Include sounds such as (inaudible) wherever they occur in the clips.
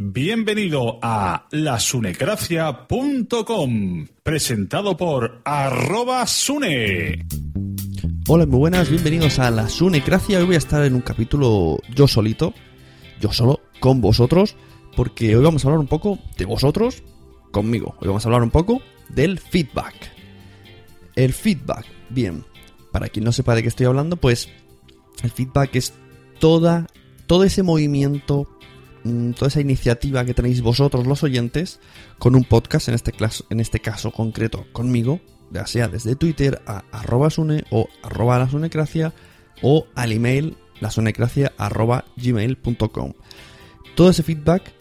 Bienvenido a lasunecracia.com, presentado por arroba sune. Hola, muy buenas, bienvenidos a la Sunecracia. Hoy voy a estar en un capítulo yo solito, yo solo, con vosotros, porque hoy vamos a hablar un poco de vosotros conmigo. Hoy vamos a hablar un poco del feedback. El feedback, bien, para quien no sepa de qué estoy hablando, pues el feedback es toda, todo ese movimiento, toda esa iniciativa que tenéis vosotros los oyentes con un podcast, en este, caso, en este caso concreto conmigo, ya sea desde Twitter a arroba sune o arroba la sunecracia o al email lasunecracia gmail.com. Todo ese feedback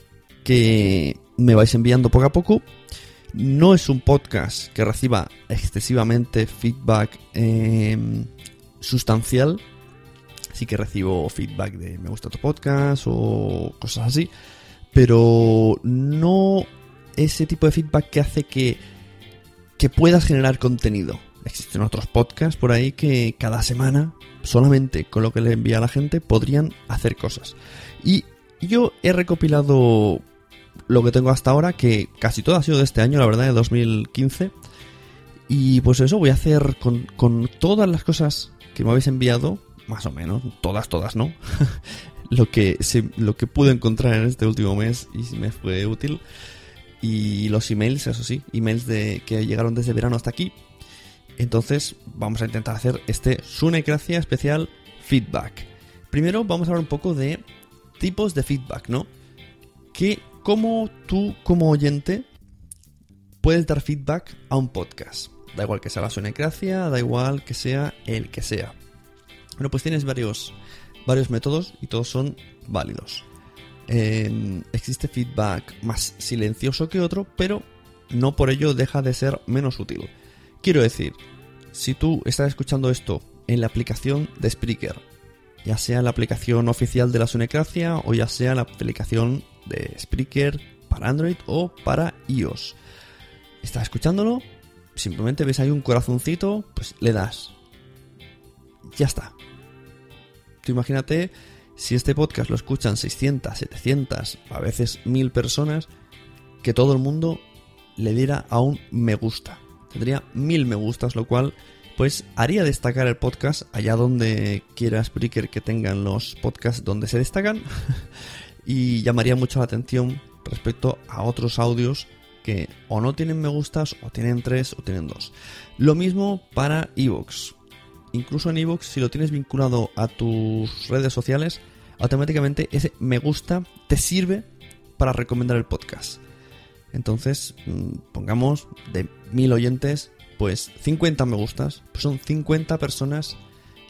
que me vais enviando poco a poco no es un podcast que reciba excesivamente feedback eh, sustancial, sí que recibo feedback de me gusta tu podcast o cosas así, pero no ese tipo de feedback que hace que, que puedas generar contenido. Existen otros podcasts por ahí que cada semana, solamente con lo que le envía a la gente, podrían hacer cosas. Y yo he recopilado lo que tengo hasta ahora, que casi todo ha sido de este año, la verdad, de 2015. Y pues eso voy a hacer con, con todas las cosas que me habéis enviado, más o menos, todas, todas, ¿no? (laughs) lo, que lo que pude encontrar en este último mes y me fue útil. Y los emails, eso sí, emails de, que llegaron desde verano hasta aquí. Entonces vamos a intentar hacer este Sunecracia especial feedback. Primero vamos a hablar un poco de tipos de feedback, ¿no? Que cómo tú como oyente puedes dar feedback a un podcast. Da igual que sea la Sunecracia, da igual que sea el que sea. Bueno, pues tienes varios, varios métodos y todos son válidos. Eh, existe feedback más silencioso que otro, pero no por ello deja de ser menos útil. Quiero decir, si tú estás escuchando esto en la aplicación de Spreaker, ya sea la aplicación oficial de la Sunecracia o ya sea la aplicación de Spreaker para Android o para iOS, estás escuchándolo, simplemente ves ahí un corazoncito, pues le das. Ya está. Imagínate si este podcast lo escuchan 600, 700, a veces 1000 personas, que todo el mundo le diera a un me gusta. Tendría 1000 me gustas, lo cual pues haría destacar el podcast allá donde quiera Spreaker que tengan los podcasts donde se destacan (laughs) y llamaría mucho la atención respecto a otros audios que o no tienen me gustas o tienen tres o tienen dos. Lo mismo para Evox. Incluso en Evox, si lo tienes vinculado a tus redes sociales, automáticamente ese me gusta te sirve para recomendar el podcast. Entonces, mm, pongamos de mil oyentes, pues 50 me gustas, pues son 50 personas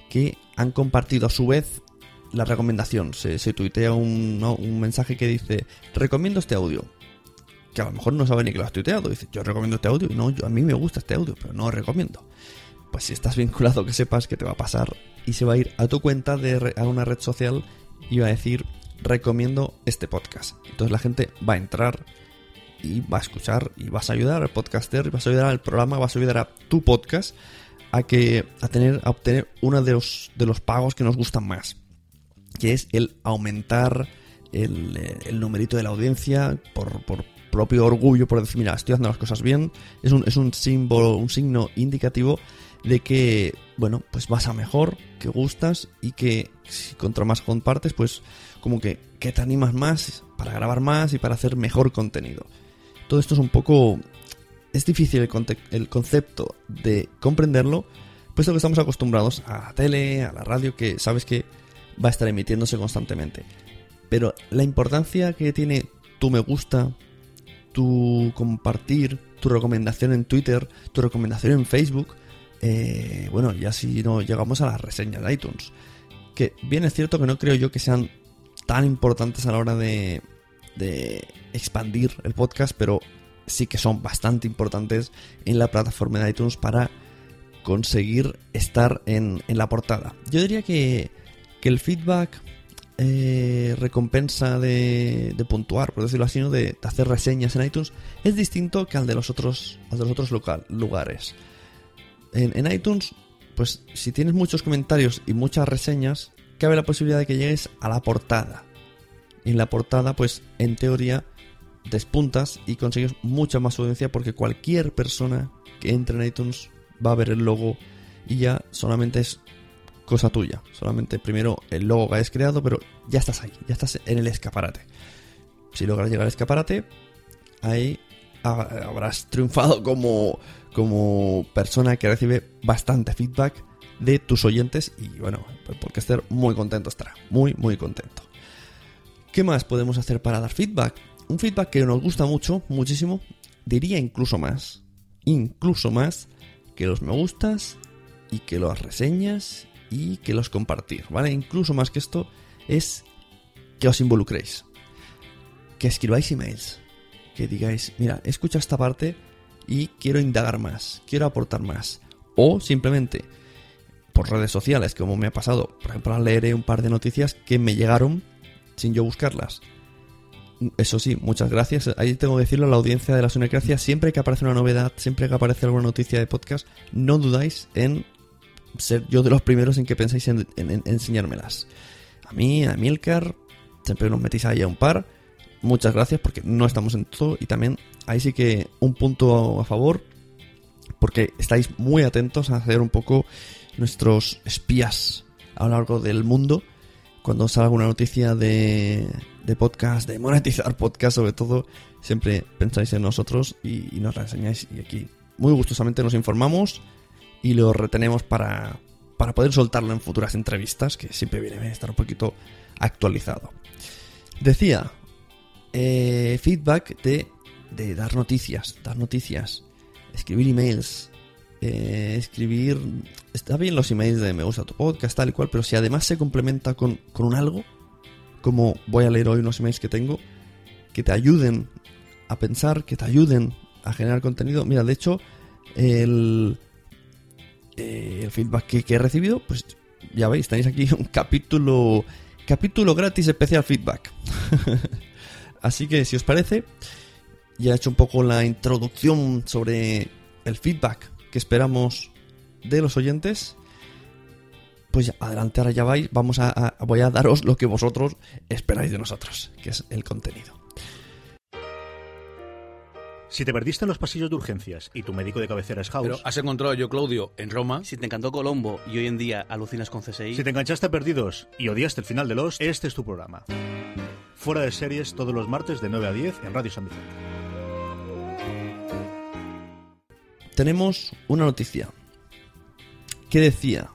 que han compartido a su vez la recomendación. Se, se tuitea un, un mensaje que dice, recomiendo este audio. Que a lo mejor no sabe ni que lo has tuiteado. Dice, yo recomiendo este audio. Y no, yo, a mí me gusta este audio, pero no lo recomiendo. Pues si estás vinculado, que sepas que te va a pasar y se va a ir a tu cuenta de a una red social y va a decir, recomiendo este podcast. Entonces la gente va a entrar y va a escuchar y vas a ayudar al podcaster, vas a ayudar al programa, vas a ayudar a tu podcast a que a tener a obtener uno de los de los pagos que nos gustan más, que es el aumentar el, el numerito de la audiencia por, por, propio orgullo, por decir, mira, estoy haciendo las cosas bien, es un, es un símbolo, un signo indicativo de que, bueno, pues vas a mejor, que gustas y que si contra más compartes, pues como que, que te animas más para grabar más y para hacer mejor contenido. Todo esto es un poco... Es difícil el, el concepto de comprenderlo, puesto que estamos acostumbrados a la tele, a la radio, que sabes que va a estar emitiéndose constantemente. Pero la importancia que tiene tu me gusta, tu compartir, tu recomendación en Twitter, tu recomendación en Facebook. Eh, bueno, ya si no llegamos a las reseñas de iTunes. Que bien es cierto que no creo yo que sean tan importantes a la hora de, de expandir el podcast, pero sí que son bastante importantes en la plataforma de iTunes para conseguir estar en, la portada. Yo diría que, que el feedback eh, recompensa de, de, puntuar, por decirlo así, ¿no? de, hacer reseñas en iTunes, es distinto que al de los otros, al de los otros lugares. En, iTunes, pues si tienes muchos comentarios y muchas reseñas, cabe la posibilidad de que llegues a la portada. Y en la portada, pues en teoría, despuntas y consigues mucha más audiencia porque cualquier persona que entre en iTunes va a ver el logo y ya solamente es cosa tuya. Solamente primero el logo que hayas creado, pero ya estás ahí, ya estás en el escaparate. Si logras llegar al escaparate, ahí habrás triunfado como, como persona que recibe bastante feedback de tus oyentes y bueno, pues porque estar muy contento estará, muy muy contento. ¿Qué más podemos hacer para dar feedback? Un feedback que nos gusta mucho, muchísimo, diría incluso más, incluso más que los me gustas y que las reseñas y que los compartir, ¿vale? Incluso más que esto es que os involucréis, que escribáis emails, que digáis, mira, escucha esta parte y quiero indagar más, quiero aportar más, o simplemente por redes sociales, como me ha pasado, por ejemplo, leeré un par de noticias que me llegaron sin yo buscarlas. Eso sí, muchas gracias. Ahí tengo que decirlo a la audiencia de la Sunecracia. Siempre que aparece una novedad, siempre que aparece alguna noticia de podcast, no dudáis en ser yo de los primeros en que pensáis en, en, en enseñármelas. A mí, a Milcar, siempre nos metís ahí a un par. Muchas gracias porque no estamos en todo. Y también ahí sí que un punto a favor. Porque estáis muy atentos a hacer un poco nuestros espías a lo largo del mundo. Cuando salga una noticia de, de podcast, de monetizar podcast sobre todo, siempre pensáis en nosotros y, y nos la enseñáis. Y aquí muy gustosamente nos informamos y lo retenemos para, para poder soltarlo en futuras entrevistas, que siempre viene bien estar un poquito actualizado. Decía, eh, feedback de, de, dar noticias, dar noticias, escribir emails, eh, escribir... Está bien los emails de me gusta tu podcast, tal y cual, pero si además se complementa con, con un algo, como voy a leer hoy unos emails que tengo, que te ayuden a pensar, que te ayuden a generar contenido. Mira, de hecho, el eh, feedback que, que, he recibido, pues ya veis, tenéis aquí (laughs) un capítulo, capítulo gratis especial feedback. (laughs) Así que si os parece, ya he hecho un poco la introducción sobre el feedback que esperamos de los oyentes. Pues adelante, ahora ya vais, vamos a, a, voy a daros lo que vosotros esperáis de nosotros, que es el contenido. Si te perdiste en los pasillos de urgencias y tu médico de cabecera es House. Pero has encontrado yo, Claudio, en Roma. Si te encantó Colombo y hoy en día alucinas con CSI. Si te enganchaste a perdidos y odiaste el final de los, este es tu programa. Fuera de series todos los martes de 9 a 10 en Radio San Vicente. Tenemos una noticia que decía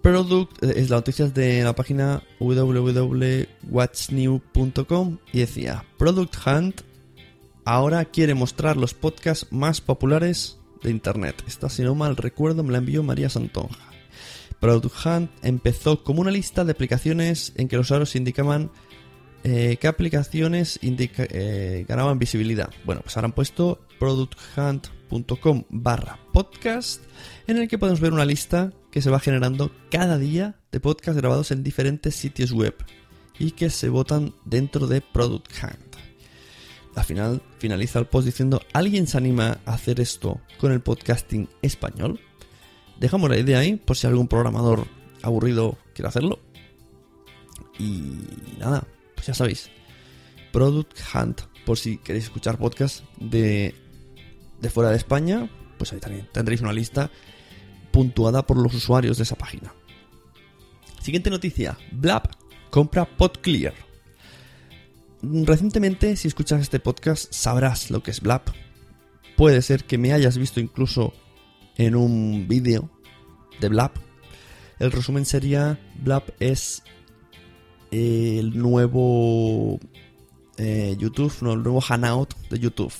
Product es la noticia de la página www.watchnew.com y decía Product Hunt ahora quiere mostrar los podcasts más populares de Internet. Esta, si no mal recuerdo, me la envió María Santonja. Product Hunt empezó como una lista de aplicaciones en que los usuarios indicaban eh, qué aplicaciones eh, ganaban visibilidad. Bueno, pues ahora han puesto producthunt.com barra podcast en el que podemos ver una lista que se va generando cada día de podcasts grabados en diferentes sitios web y que se votan dentro de Product Hunt. Al final finaliza el post diciendo, ¿alguien se anima a hacer esto con el podcasting español? Dejamos la idea ahí por si algún programador aburrido quiere hacerlo. Y nada, pues ya sabéis. Product Hunt, por si queréis escuchar podcasts de, de fuera de España, pues ahí también tendréis una lista puntuada por los usuarios de esa página. Siguiente noticia, Blab compra PodClear. Recientemente, si escuchas este podcast, sabrás lo que es Blab. Puede ser que me hayas visto incluso en un vídeo de Blab. El resumen sería, Blab es el nuevo eh, YouTube, no, el nuevo Hangout de YouTube,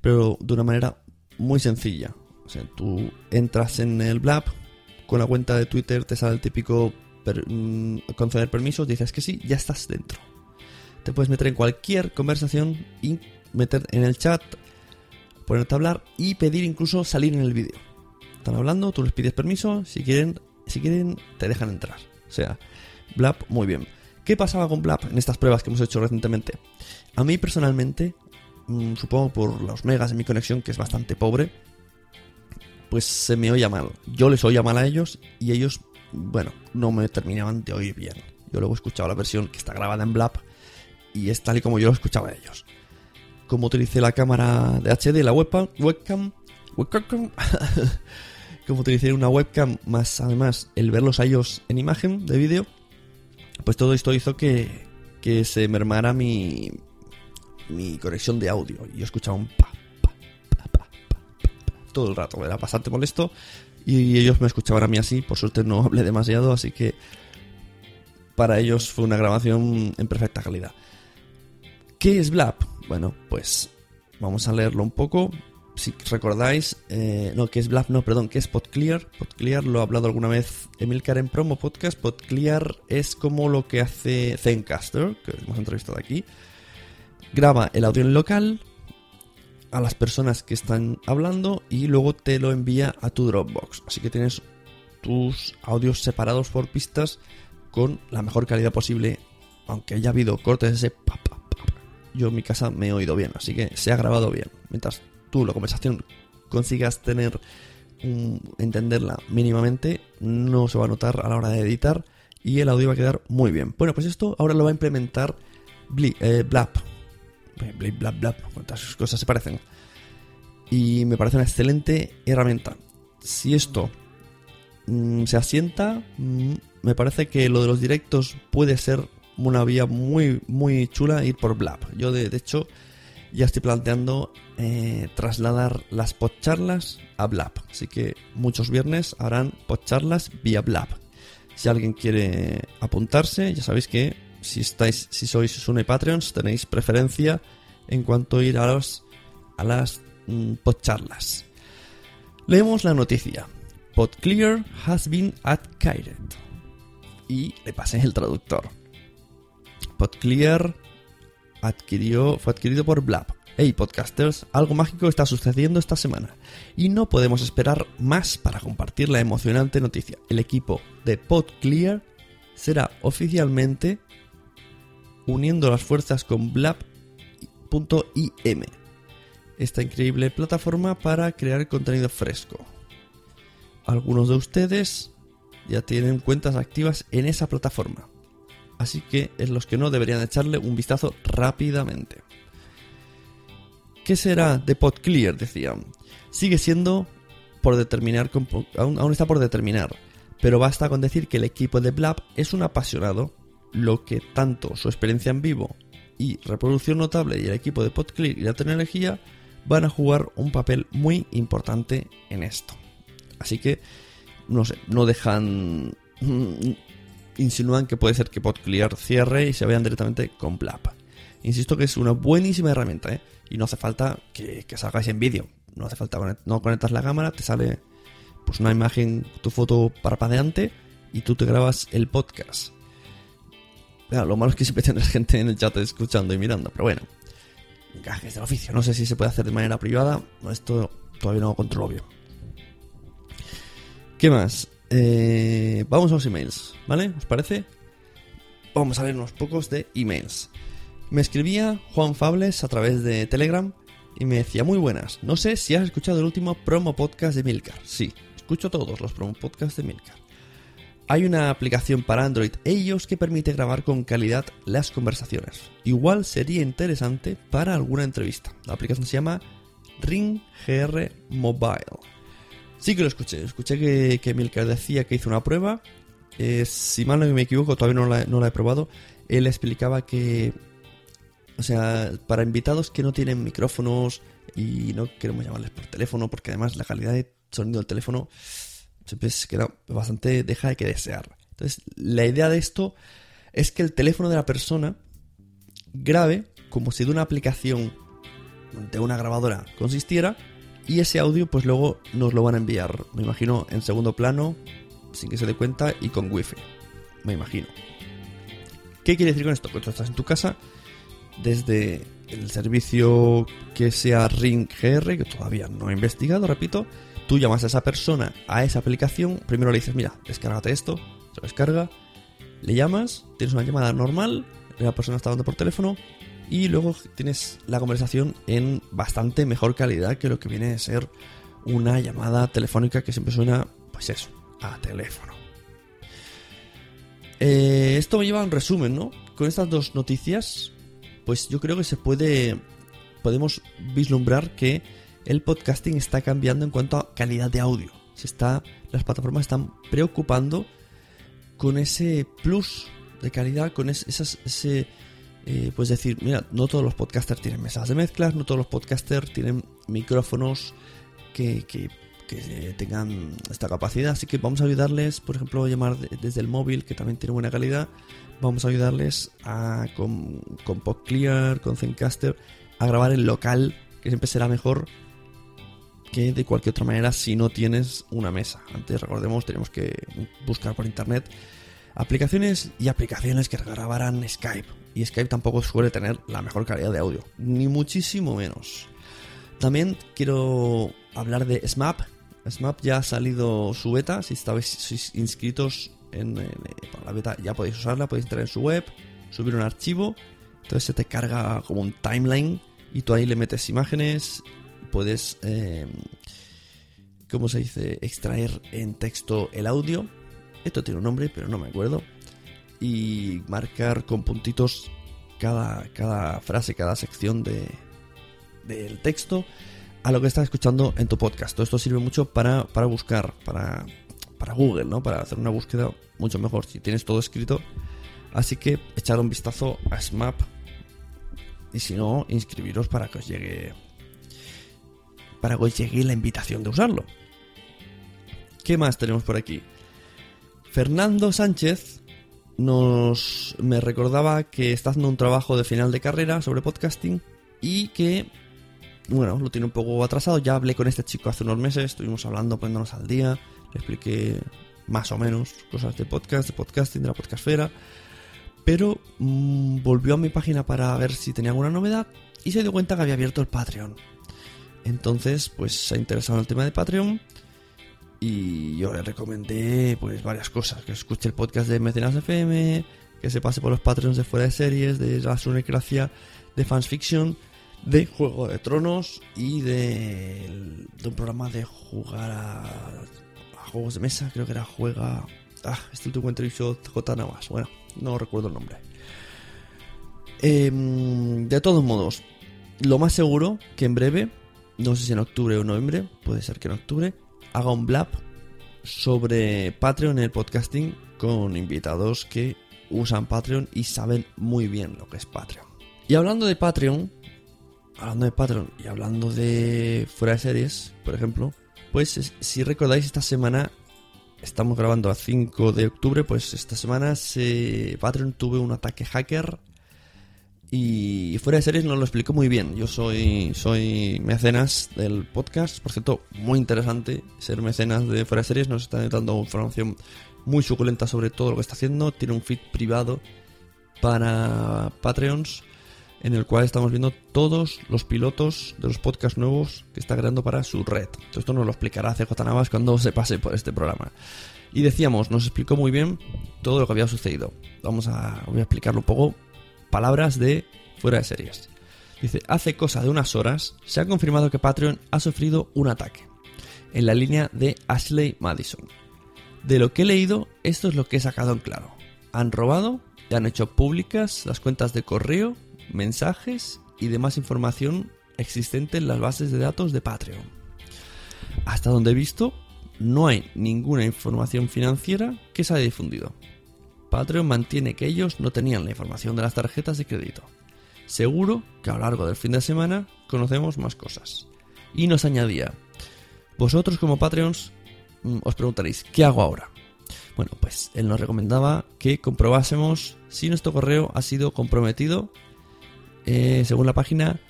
pero de una manera muy sencilla. O sea, tú entras en el Blab, con la cuenta de Twitter te sale el típico mm, conceder permisos, dices que sí, ya estás dentro. Te puedes meter en cualquier conversación y meter en el chat, ponerte a hablar y pedir incluso salir en el vídeo. Están hablando, tú les pides permiso, si quieren, si quieren te dejan entrar. O sea, Blab muy bien. ¿Qué pasaba con Blab en estas pruebas que hemos hecho recientemente? A mí personalmente, mm, supongo por los megas de mi conexión que es bastante pobre, pues se me oía mal. Yo les oía mal a ellos y ellos, bueno, no me terminaban de oír bien. Yo luego he escuchado la versión que está grabada en Blab y es tal y como yo lo escuchaba a ellos. Como utilicé la cámara de HD, la webcam, webcam, webcam, (laughs) como utilicé una webcam más además el verlos a ellos en imagen de vídeo, pues todo esto hizo que, que se mermara mi, mi conexión de audio. Y yo escuchaba un pa, pa, pa, pa, todo el rato. Era bastante molesto. Y ellos me escuchaban a mí así. Por suerte no (laughs) hablé demasiado, así que para ellos fue una grabación en perfecta calidad. ¿Qué es Blab? Bueno, pues vamos a leerlo un poco. Si recordáis, eh, no, ¿qué es Blab? No, perdón, ¿qué es PodClear? PodClear lo ha hablado alguna vez Emilcar en promo podcast. PodClear es como lo que hace Zencaster, que hemos entrevistado aquí. Graba el audio en local a las personas que están hablando y luego te lo envía a tu Dropbox. Así que tienes tus audios separados por pistas con la mejor calidad posible, aunque haya habido cortes de ese pa, pa, pa, pa. Yo en mi casa me he oído bien, así que se ha grabado bien. Mientras tú la conversación consigas tener entenderla mínimamente, no se va a notar a la hora de editar y el audio va a quedar muy bien. Bueno, pues esto ahora lo va a implementar Bli- eh, Blab. Eh, Blip, Blab, Blab, cuántas cosas se parecen. Y me parece una excelente herramienta. Si esto mm, se asienta, mm, me parece que lo de los directos puede ser una vía muy, muy chula ir por Blab. Yo, de, hecho, ya estoy planteando eh, trasladar las podcharlas a Blab. Así que muchos viernes harán podcharlas vía Blab. Si alguien quiere apuntarse, ya sabéis que si estáis, si sois Sune Patreons, tenéis preferencia en cuanto a ir a, los, a las mm, podcharlas. Leemos la noticia. PodClear has been acquired. Y le pasé el traductor. PodClear adquirió, fue adquirido por Blab. Hey podcasters, algo mágico está sucediendo esta semana y no podemos esperar más para compartir la emocionante noticia. El equipo de PodClear será oficialmente uniendo las fuerzas con Blab.im, esta increíble plataforma para crear contenido fresco. Algunos de ustedes ya tienen cuentas activas en esa plataforma, así que es los que no deberían echarle un vistazo rápidamente. ¿Qué será de PodClear? Decían. Sigue siendo por determinar, aún está por determinar, pero basta con decir que el equipo de Blab es un apasionado, lo que tanto su experiencia en vivo y reproducción notable y el equipo de PodClear y la tecnología van a jugar un papel muy importante en esto. Así que, no sé, no dejan... Insinúan que puede ser que PodClear cierre y se vayan directamente con Blab. Insisto que es una buenísima herramienta, ¿eh? Y no hace falta que, salgáis en vídeo. No hace falta, no conectas la cámara, te sale pues una imagen, tu foto parpadeante y tú te grabas el podcast. Lo malo es que siempre tienes (laughs) gente en el chat escuchando y mirando, pero bueno. Gajes del oficio. No sé si se puede hacer de manera privada. Esto todavía no lo controlo bien. ¿Qué más? Eh, vamos a los emails, ¿vale? ¿Os parece? Vamos a leer unos pocos de emails. Me escribía Juan Fables a través de Telegram y me decía muy buenas. No sé si has escuchado el último promo podcast de Milcar. Sí, escucho todos los promo podcasts de Milcar. Hay una aplicación para Android e iOS que permite grabar con calidad las conversaciones. Igual sería interesante para alguna entrevista. La aplicación se llama Ring GR Mobile. Sí que lo escuché. Escuché que, que Milcar decía que hizo una prueba. Eh, si mal no me equivoco, todavía no la, he probado. Él explicaba que o sea, para invitados que no tienen micrófonos y no queremos llamarles por teléfono, porque además la calidad de sonido del teléfono siempre queda bastante, deja de que desear. Entonces, la idea de esto es que el teléfono de la persona grabe como si de una aplicación de una grabadora consistiera y ese audio pues luego nos lo van a enviar, me imagino, en segundo plano, sin que se dé cuenta y con wifi, me imagino. ¿Qué quiere decir con esto? Que tú estás en tu casa desde el servicio que sea Ring GR, que todavía no he investigado, repito, tú llamas a esa persona, a esa aplicación, primero le dices, mira, descárgate esto, se lo descarga, le llamas, tienes una llamada normal, la persona está hablando por teléfono, y luego tienes la conversación en bastante mejor calidad que lo que viene a ser una llamada telefónica que siempre suena, pues eso, a teléfono. Eh, esto me lleva a un resumen, ¿no? Con estas dos noticias, pues yo creo que se puede, podemos vislumbrar que el podcasting está cambiando en cuanto a calidad de audio. Se está, las plataformas están preocupando con ese plus de calidad, con ese, ese eh, pues decir, mira, no todos los podcasters tienen mesas de mezclas, no todos los podcasters tienen micrófonos que, que, tengan esta capacidad, así que vamos a ayudarles, por ejemplo, a llamar desde el móvil, que también tiene buena calidad, vamos a ayudarles a, con, con PodClear, con Zencaster, a grabar en local, que siempre será mejor que de cualquier otra manera si no tienes una mesa. Antes, recordemos, tenemos que buscar por internet aplicaciones y aplicaciones que grabarán Skype. Y Skype tampoco suele tener la mejor calidad de audio, ni muchísimo menos. También quiero hablar de SMAP. SMAP ya ha salido su beta, si estáis inscritos en, la beta ya podéis usarla, podéis entrar en su web, subir un archivo, entonces se te carga como un timeline y tú ahí le metes imágenes, puedes, eh, ¿cómo se dice?, extraer en texto el audio esto tiene un nombre, pero no me acuerdo. Y marcar con puntitos cada, cada frase, cada sección de, del texto a lo que estás escuchando en tu podcast. Todo esto sirve mucho para, para buscar, para, para Google, ¿no? Para hacer una búsqueda mucho mejor si tienes todo escrito. Así que echar un vistazo a SMAP y si no, inscribiros para que os llegue para que os llegue la invitación de usarlo. ¿Qué más tenemos por aquí? Fernando Sánchez nos me recordaba que está haciendo un trabajo de final de carrera sobre podcasting y que bueno, lo tiene un poco atrasado. Ya hablé con este chico hace unos meses, estuvimos hablando, poniéndonos al día, le expliqué más o menos cosas de podcast, de podcasting, de la podcastfera. Pero mm, volvió a mi página para ver si tenía alguna novedad y se dio cuenta que había abierto el Patreon. Entonces, pues se ha interesado en el tema de Patreon y yo le recomendé pues varias cosas, que escuche el podcast de Mecenas FM, que se pase por los Patreons de fuera de series, de la Sunecracia, de Fans Fiction, de Juego de Tronos y de, un programa de jugar a, juegos de mesa, creo que era Juega... Ah, este último entrevistó J Navas, bueno, no recuerdo el nombre. Em, de todos modos, lo más seguro que en breve, no sé si en octubre o noviembre, puede ser que en octubre, haga un blab sobre Patreon en el podcasting con invitados que usan Patreon y saben muy bien lo que es Patreon. Y hablando de Patreon, hablando de Patreon y hablando de fuera de series, por ejemplo, pues si recordáis esta semana estamos grabando a 5 de octubre, pues esta semana se, Patreon tuve un ataque hacker y fuera de series nos lo explico muy bien. Yo soy, soy mecenas del podcast. Por cierto, muy interesante ser mecenas de fuera de series. Nos está dando información muy suculenta sobre todo lo que está haciendo. Tiene un feed privado para Patreons en el cual estamos viendo todos los pilotos de los podcasts nuevos que está creando para su red. Esto nos lo explicará CJ Navas cuando se pase por este programa. Y decíamos, nos explicó muy bien todo lo que había sucedido. Vamos a, voy a explicarlo un poco palabras de fuera de series. Dice, hace cosa de unas horas se ha confirmado que Patreon ha sufrido un ataque en la línea de Ashley Madison. De lo que he leído, esto es lo que he sacado en claro. Han robado y han hecho públicas las cuentas de correo, mensajes y demás información existente en las bases de datos de Patreon. Hasta donde he visto, no hay ninguna información financiera que se haya difundido. Patreon mantiene que ellos no tenían la información de las tarjetas de crédito. Seguro que a lo largo del fin de semana conocemos más cosas. Y nos añadía, vosotros como Patreons mm, os preguntaréis, ¿qué hago ahora? Bueno, pues él nos recomendaba que comprobásemos si nuestro correo ha sido comprometido eh, según la página...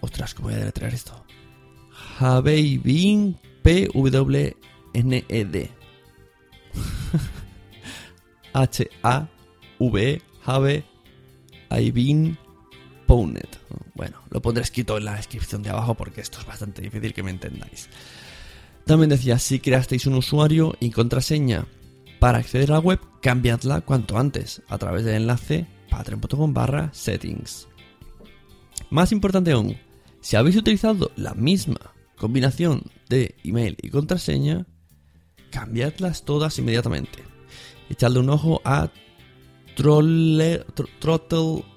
Ostras, ¿cómo voy a deletrear esto? Habeibin P-W-N-E-D. (laughs) H-A-V Have Aibin Pownet. Bueno, lo pondré escrito en la descripción de abajo porque esto es bastante difícil que me entendáis. También decía, si creasteis un usuario y contraseña para acceder a la web, cambiadla cuanto antes a través del enlace patreon.com barra settings. Más importante aún, si habéis utilizado la misma combinación de email y contraseña, cambiadlas todas inmediatamente. Echadle un ojo a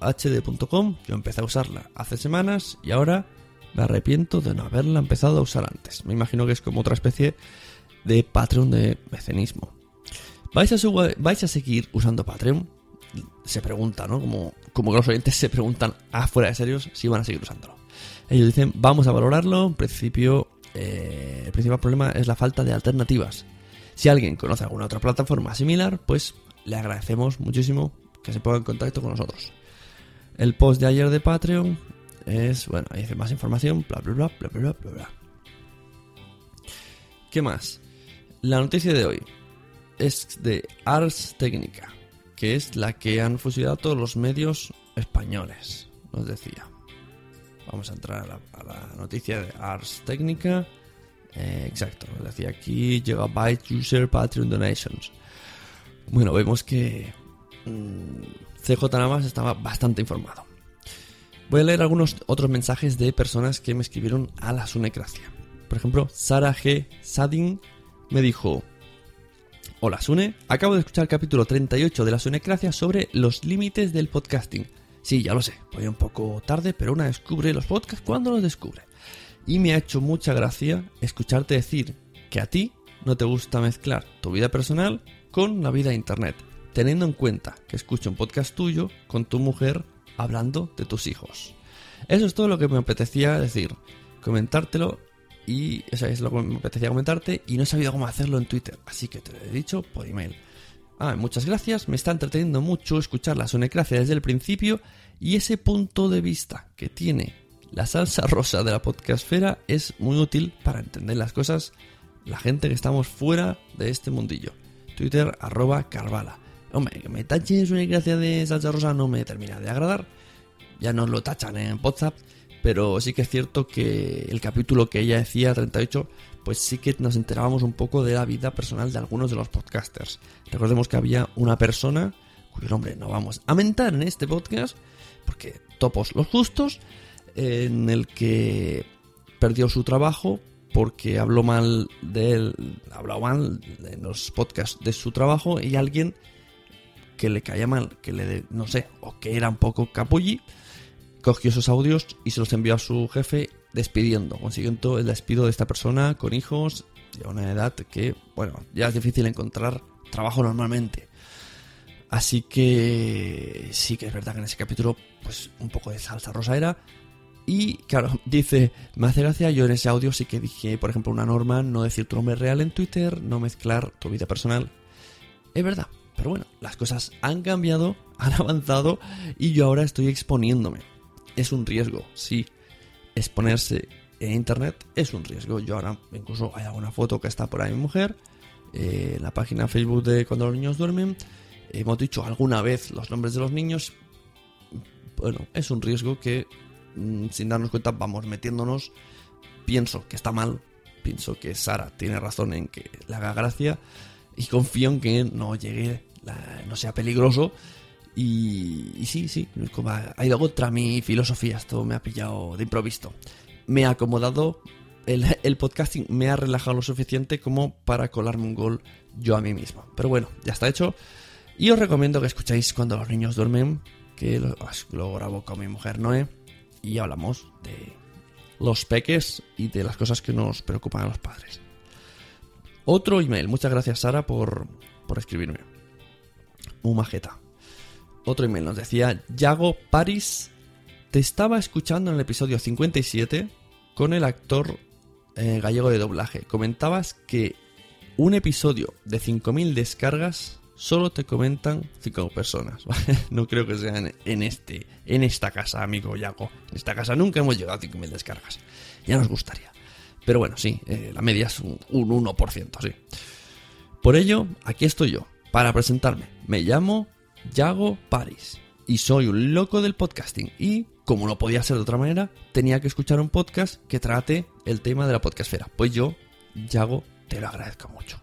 throttlehd.com. Yo empecé a usarla hace semanas y ahora me arrepiento de no haberla empezado a usar antes. Me imagino que es como otra especie de Patreon de mecenismo. ¿Vais a, su- vais a seguir usando Patreon? Se pregunta, ¿no? Como, como que los oyentes se preguntan afuera de serios si van a seguir usándolo. Ellos dicen, vamos a valorarlo. En principio, eh, el principal problema es la falta de alternativas. Si alguien conoce alguna otra plataforma similar, pues le agradecemos muchísimo que se ponga en contacto con nosotros. El post de ayer de Patreon es, bueno, ahí dice más información, bla, bla, bla, bla, bla, bla, bla. ¿Qué más? La noticia de hoy es de Ars Technica, que es la que han fusilado todos los medios españoles, nos decía. Vamos a entrar a la, a la noticia de Ars Technica. Eh, exacto, decía aquí Gigabyte User Patreon Donations. Bueno, vemos que mm, CJ Navas estaba bastante informado. Voy a leer algunos otros mensajes de personas que me escribieron a la Sunecracia. Por ejemplo, Sara G. Sadin me dijo: Hola Sune, acabo de escuchar el capítulo 38 de la Sunecracia sobre los límites del podcasting. Sí, ya lo sé, voy un poco tarde, pero una descubre los podcasts cuando los descubre. Y me ha hecho mucha gracia escucharte decir que a ti no te gusta mezclar tu vida personal con la vida de internet, teniendo en cuenta que escucho un podcast tuyo con tu mujer hablando de tus hijos. Eso es todo lo que me apetecía decir, comentártelo y eso es lo que me apetecía comentarte y no he sabido cómo hacerlo en Twitter, así que te lo he dicho por email. Ah, muchas gracias, me está entreteniendo mucho escuchar la sonecracia desde el principio y ese punto de vista que tiene la salsa rosa de la podcastfera es muy útil para entender las cosas la gente que estamos fuera de este mundillo. Twitter arroba Carvala. Hombre, que me taches una gracia de salsa rosa no me termina de agradar. Ya nos lo tachan en WhatsApp, pero sí que es cierto que el capítulo que ella decía, 38, pues sí que nos enterábamos un poco de la vida personal de algunos de los podcasters. Recordemos que había una persona, cuyo nombre no vamos a mentar en este podcast, porque topos los justos, en el que perdió su trabajo porque habló mal de él, habló mal en los podcasts de su trabajo y alguien que le caía mal, que le, no sé, o que era un poco capulli, cogió esos audios y se los envió a su jefe despidiendo, consiguiendo el despido de esta persona con hijos y a una edad que, bueno, ya es difícil encontrar trabajo normalmente. Así que sí que es verdad que en ese capítulo, pues un poco de salsa rosa era. Y claro, (laughs) dice, me hace gracia, yo en ese audio sí que dije, por ejemplo, una norma, no decir tu nombre real en Twitter, no mezclar tu vida personal. Es verdad, pero bueno, las cosas han cambiado, (laughs) han avanzado y yo ahora estoy exponiéndome. Es un riesgo, sí. Exponerse en internet es un riesgo. Yo ahora incluso hay alguna foto que está por ahí mi mujer, eh, en la página Facebook de cuando los niños duermen. Hemos dicho alguna vez los nombres de los niños. Bueno, es un riesgo que sin darnos cuenta vamos metiéndonos. Pienso que está mal, pienso que Sara tiene razón en que le haga gracia y confío en que no llegue, no sea peligroso. Y, sí, sí, como ha, ido contra mi filosofía, esto me ha pillado de improviso. Me ha acomodado, el, el podcasting me ha relajado lo suficiente como para colarme un gol yo a mí mismo. Pero bueno, ya está hecho. Y os recomiendo que escuchéis cuando los niños duermen, que lo, lo grabo con mi mujer Noé, y hablamos de los peques y de las cosas que nos preocupan a los padres. Otro email. Muchas gracias, Sara, por, por escribirme. Muy majeta. Otro email nos decía: Yago Paris, te estaba escuchando en el episodio 57 con el actor eh, gallego de doblaje. Comentabas que un episodio de 5.000 descargas solo te comentan cinco personas. (laughs) No creo que sean en este, en esta casa, amigo Yago. En esta casa nunca hemos llegado a 5.000 descargas. Ya nos gustaría. Pero bueno, sí, eh, la media es un, un 1%, sí. Por ello, aquí estoy yo, para presentarme. Me llamo Yago Paris y soy un loco del podcasting. Y, como no podía ser de otra manera, tenía que escuchar un podcast que trate el tema de la podcastfera. Pues yo, Yago, te lo agradezco mucho.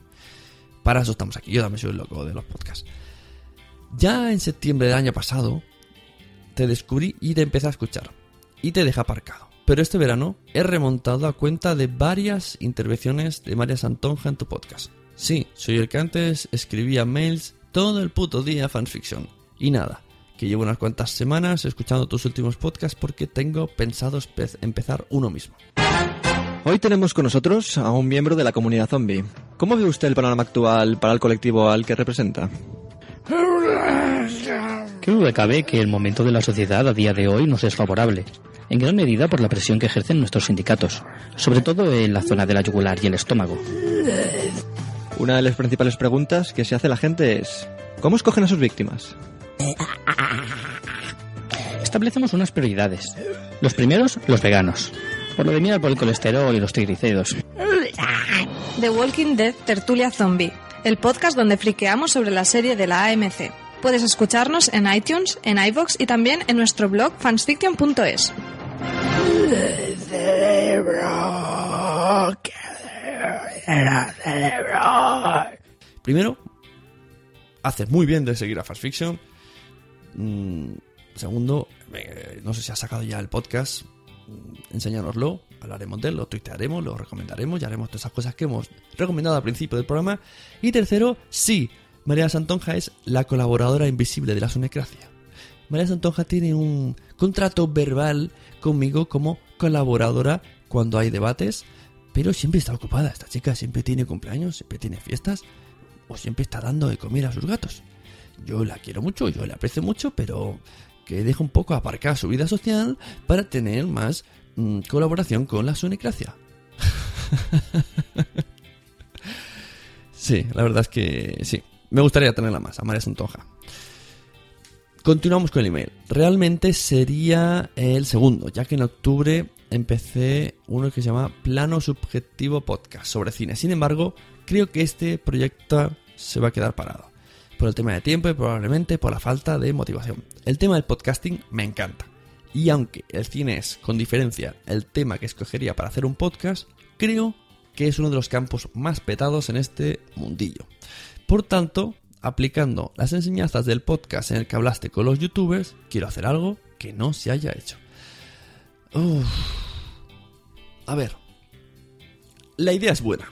Para eso estamos aquí. Yo también soy un loco de los podcasts. Ya en septiembre del año pasado, te descubrí y te empecé a escuchar. Y te dejé aparcado. Pero este verano he remontado a cuenta de varias intervenciones de María Santonja en tu podcast. Sí, soy el que antes escribía mails todo el puto día fanfiction. Y nada, que llevo unas cuantas semanas escuchando tus últimos podcasts porque tengo pensado empezar uno mismo. Hoy tenemos con nosotros a un miembro de la comunidad zombie. ¿Cómo ve usted el panorama actual para el colectivo al que representa? ¿Qué duda cabe que el momento de la sociedad a día de hoy nos es favorable? En gran medida por la presión que ejercen nuestros sindicatos, sobre todo en la zona de la yugular y el estómago. Una de las principales preguntas que se hace la gente es ¿Cómo escogen a sus víctimas? Establecemos unas prioridades. Los primeros, los veganos. Por lo de mirar por el colesterol y los triglicéridos. (laughs) The Walking Dead Tertulia Zombie, el podcast donde friqueamos sobre la serie de la AMC. Puedes escucharnos en iTunes, en iVoox y también en nuestro blog fansfiction.es. Primero, haces muy bien de seguir a Fast Fiction. Mm, segundo, eh, no sé si has sacado ya el podcast. Enséñanoslo, hablaremos de él, lo tuitearemos, lo recomendaremos y haremos todas esas cosas que hemos recomendado al principio del programa. Y tercero, sí, María Santonja es la colaboradora invisible de la Sonecracia. María Santonja tiene un contrato verbal conmigo como colaboradora cuando hay debates, pero siempre está ocupada. Esta chica siempre tiene cumpleaños, siempre tiene fiestas o siempre está dando de comer a sus gatos. Yo la quiero mucho, yo la aprecio mucho, pero que deja un poco aparcar su vida social para tener más mm, colaboración con la Sonecracia. (laughs) sí, la verdad es que sí. Me gustaría tenerla más, a María Santoja. Continuamos con el email. Realmente sería el segundo, ya que en octubre empecé uno que se llama Plano Subjetivo Podcast sobre cine. Sin embargo, creo que este proyecto se va a quedar parado. Por el tema de tiempo y probablemente por la falta de motivación. El tema del podcasting me encanta. Y aunque el cine es, con diferencia, el tema que escogería para hacer un podcast, creo que es uno de los campos más petados en este mundillo. Por tanto, aplicando las enseñanzas del podcast en el que hablaste con los youtubers, quiero hacer algo que no se haya hecho. A ver, la idea es buena,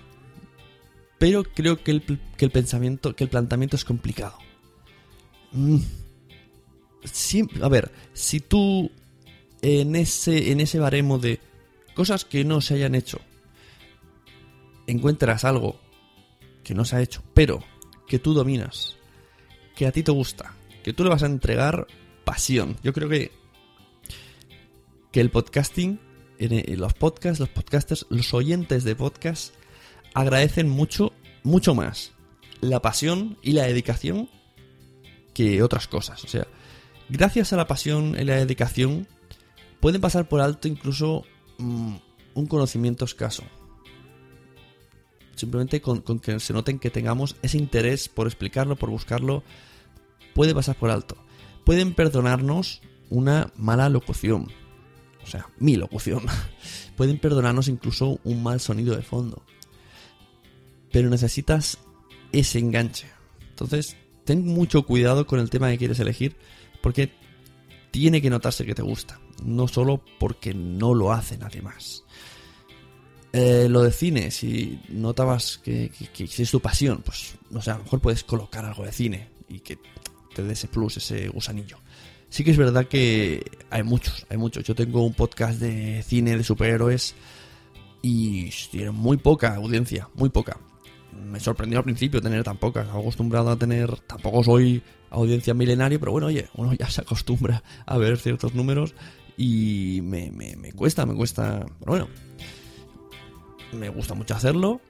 pero creo que el, que el pensamiento, que el planteamiento es complicado. Mm. A ver, si tú en ese, en ese baremo de cosas que no se hayan hecho, encuentras algo que no se ha hecho, pero que tú dominas, que a ti te gusta, que tú le vas a entregar pasión. Yo creo que que el podcasting, los podcasts, los podcasters, los oyentes de podcast agradecen mucho, mucho más la pasión y la dedicación que otras cosas. O sea, gracias a la pasión y la dedicación pueden pasar por alto incluso mmm, un conocimiento escaso. Simplemente con, con, que se noten que tengamos ese interés por explicarlo, por buscarlo, puede pasar por alto. Pueden perdonarnos una mala locución. O sea, mi locución. (laughs) Pueden perdonarnos incluso un mal sonido de fondo. Pero necesitas ese enganche. Entonces, ten mucho cuidado con el tema que quieres elegir, porque tiene que notarse que te gusta, no solo porque no lo hace nadie más. Eh, lo de cine, si notabas que, que, es tu pasión, pues no sé, a lo mejor puedes colocar algo de cine y que te dé ese plus, ese gusanillo. Sí que es verdad que hay muchos, hay muchos. Yo tengo un podcast de cine de superhéroes y tiene muy poca audiencia, muy poca. Me sorprendió al principio tener tan poca. Acostumbrado a tener, tampoco soy audiencia milenaria, pero bueno, oye, uno ya se acostumbra a ver ciertos números y me, me, me cuesta, me cuesta. Pero bueno, me gusta mucho hacerlo.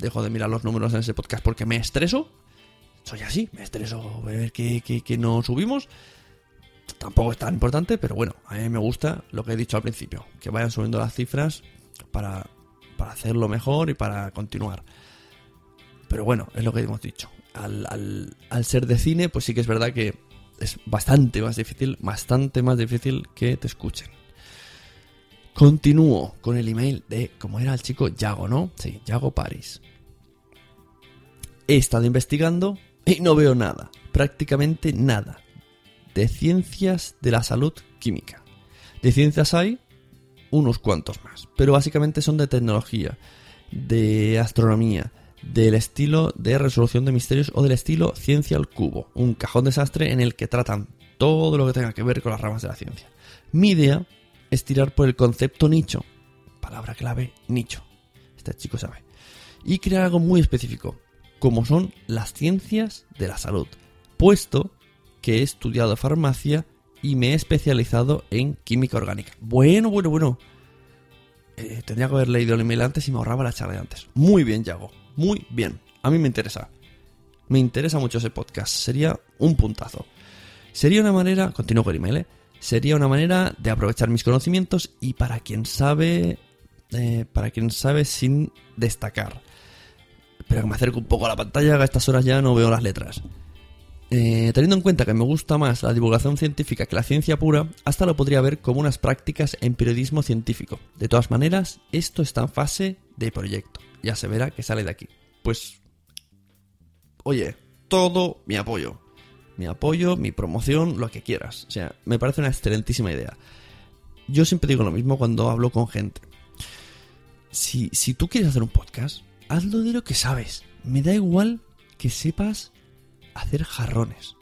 Dejo de mirar los números en ese podcast porque me estreso. soy así, me estreso ver que, que, que no subimos. Tampoco es tan importante, pero bueno, a mí me gusta lo que he dicho al principio, que vayan subiendo las cifras para, para hacerlo mejor y para continuar. Pero bueno, es lo que hemos dicho. Al, ser de cine, pues sí que es verdad que es bastante más difícil, bastante más difícil que te escuchen. Continúo con el email de, como era el chico Yago, ¿no? Sí, Yago Paris. He estado investigando y no veo nada, prácticamente nada, de ciencias de la salud química. De ciencias hay unos cuantos más, pero básicamente son de tecnología, de astronomía, del estilo de resolución de misterios o del estilo ciencia al cubo, un cajón desastre en el que tratan todo lo que tenga que ver con las ramas de la ciencia. Mi idea es tirar por el concepto nicho, palabra clave nicho, este chico sabe, y crear algo muy específico, como son las ciencias de la salud, puesto que he estudiado farmacia y me he especializado en química orgánica. Bueno, bueno, bueno. Eh, tendría que haber leído el email antes y me ahorraba la charla antes. Muy bien, Yago. Muy bien. A mí me interesa. Me interesa mucho ese podcast. Sería un puntazo. Sería una manera, continúo con el email, ¿eh? sería una manera de aprovechar mis conocimientos y para quien sabe, eh, para quien sabe sin destacar. Espero que me acerque un poco a la pantalla, a estas horas ya no veo las letras. Eh, teniendo en cuenta que me gusta más la divulgación científica que la ciencia pura, hasta lo podría ver como unas prácticas en periodismo científico. De todas maneras, esto está en fase de proyecto. Ya se verá que sale de aquí. Pues, oye, todo mi apoyo. Mi apoyo, mi promoción, lo que quieras. O sea, me parece una excelentísima idea. Yo siempre digo lo mismo cuando hablo con gente. Si, si tú quieres hacer un podcast, hazlo de lo que sabes. Me da igual que sepas hacer jarrones.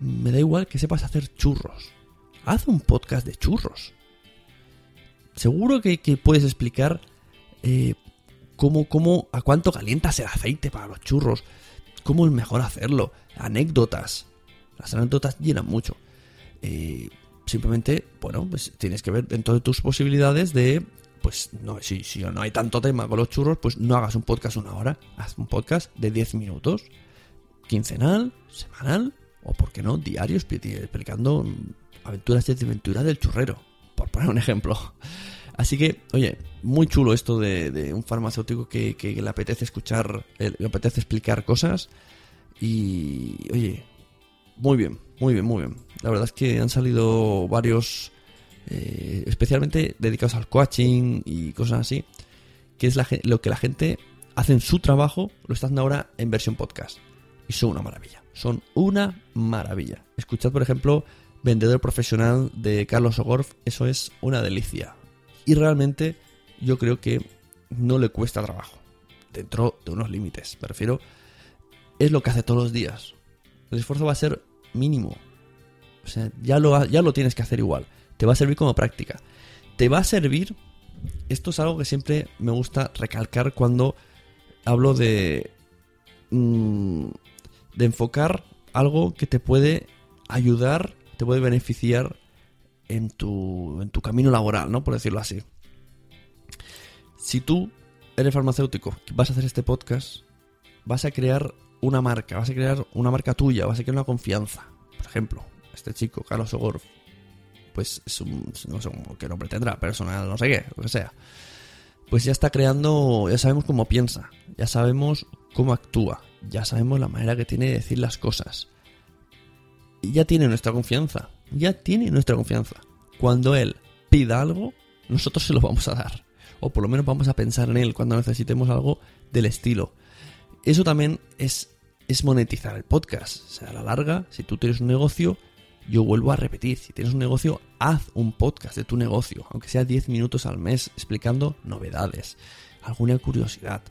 Me da igual que sepas hacer churros. Haz un podcast de churros. Seguro que, puedes explicar eh, cómo, cómo, a cuánto calientas el aceite para los churros, cómo es mejor hacerlo, anécdotas. Las anécdotas llenan mucho. Eh, simplemente, bueno, pues tienes que ver dentro de tus posibilidades de, pues no, si, si no hay tanto tema con los churros, pues no hagas un podcast una hora, haz un podcast de 10 minutos quincenal, semanal o, por qué no, diario explicando aventuras y desventuras del churrero, por poner un ejemplo. Así que, oye, muy chulo esto de, un farmacéutico que, que, le apetece escuchar, eh, le apetece explicar cosas y, oye, muy bien, muy bien, muy bien. La verdad es que han salido varios, eh, especialmente dedicados al coaching y cosas así, que es la, lo que la gente hace en su trabajo, lo está haciendo ahora en versión podcast y son una maravilla. Son una maravilla. Escuchad, por ejemplo, Vendedor Profesional de Carlos Ogorf, eso es una delicia. Y realmente yo creo que no le cuesta trabajo, dentro de unos límites. Me refiero, es lo que hace todos los días. El esfuerzo va a ser mínimo. O sea, ya lo, ya lo tienes que hacer igual. Te va a servir como práctica. Te va a servir, esto es algo que siempre me gusta recalcar cuando hablo de... Mmm, de enfocar algo que te puede ayudar, te puede beneficiar en tu, en tu camino laboral, ¿no? Por decirlo así. Si tú eres farmacéutico, vas a hacer este podcast, vas a crear una marca, vas a crear una marca tuya, vas a crear una confianza. Por ejemplo, este chico, Carlos Ogor, pues es un, no sé qué nombre tendrá, personal, no sé qué, lo que sea. Pues ya está creando, ya sabemos cómo piensa, ya sabemos cómo actúa, ya sabemos la manera que tiene de decir las cosas. Y ya tiene nuestra confianza, ya tiene nuestra confianza. Cuando él pida algo, nosotros se lo vamos a dar. O por lo menos vamos a pensar en él cuando necesitemos algo del estilo. Eso también es, es monetizar el podcast. O sea, a la larga, si tú tienes un negocio, yo vuelvo a repetir, si tienes un negocio, haz un podcast de tu negocio, aunque sea 10 minutos al mes explicando novedades, alguna curiosidad.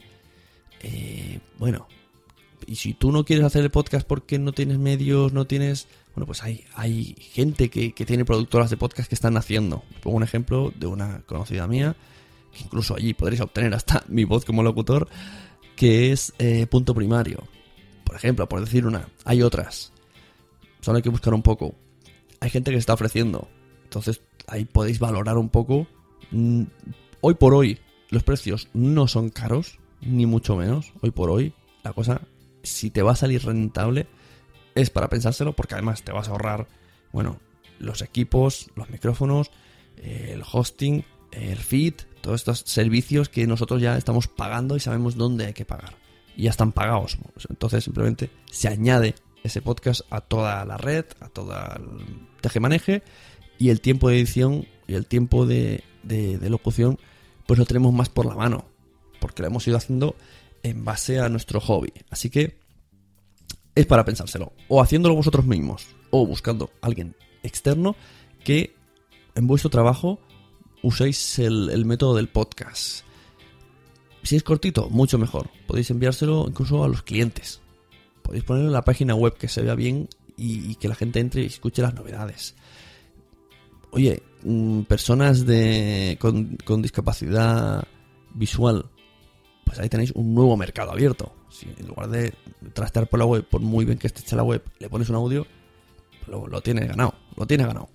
Eh, bueno, y si tú no quieres hacer el podcast porque no tienes medios, no tienes... Bueno, pues hay, hay gente que, que tiene productoras de podcast que están haciendo. Pongo un ejemplo de una conocida mía, que incluso allí podréis obtener hasta (laughs) mi voz como locutor, que es eh, punto primario. Por ejemplo, por decir una, hay otras. Solo hay que buscar un poco. Hay gente que se está ofreciendo. Entonces ahí podéis valorar un poco. Mm, hoy por hoy los precios no son caros, ni mucho menos. Hoy por hoy la cosa si te va a salir rentable, es para pensárselo, porque además te vas a ahorrar, bueno, los equipos, los micrófonos, el hosting, el feed, todos estos servicios que nosotros ya estamos pagando y sabemos dónde hay que pagar. Y ya están pagados. Entonces simplemente se añade ese podcast a toda la red, a toda el tejemaneje y el tiempo de edición y el tiempo de, de, locución pues lo tenemos más por la mano porque lo hemos ido haciendo en base a nuestro hobby. Así que es para pensárselo. O haciéndolo vosotros mismos. O buscando a alguien externo que en vuestro trabajo uséis el, método del podcast. Si es cortito, mucho mejor. Podéis enviárselo incluso a los clientes. Podéis ponerlo en la página web que se vea bien y, que la gente entre y escuche las novedades. Oye, mm, personas de, con, con discapacidad visual, pues ahí tenéis un nuevo mercado abierto. Si en lugar de trastear por la web, por muy bien que esté hecha la web, le pones un audio, lo, lo tiene ganado, lo tiene ganado.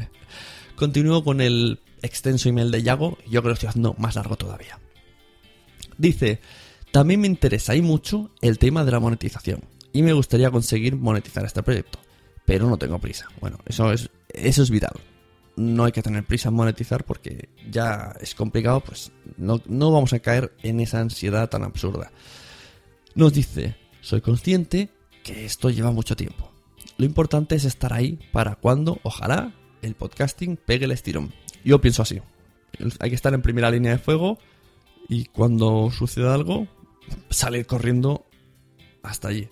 (laughs) Continúo con el extenso email de Yago yo creo que lo estoy haciendo más largo todavía. Dice, también me interesa y mucho el tema de la monetización y me gustaría conseguir monetizar este proyecto, pero no tengo prisa. Bueno, eso es, eso es vital. No hay que tener prisa en monetizar porque ya es complicado, pues no, no vamos a caer en esa ansiedad tan absurda. Nos dice, soy consciente que esto lleva mucho tiempo. Lo importante es estar ahí para cuando, ojalá, el podcasting pegue el estirón. Yo pienso así. Hay que estar en primera línea de fuego y cuando suceda algo, salir corriendo hasta allí.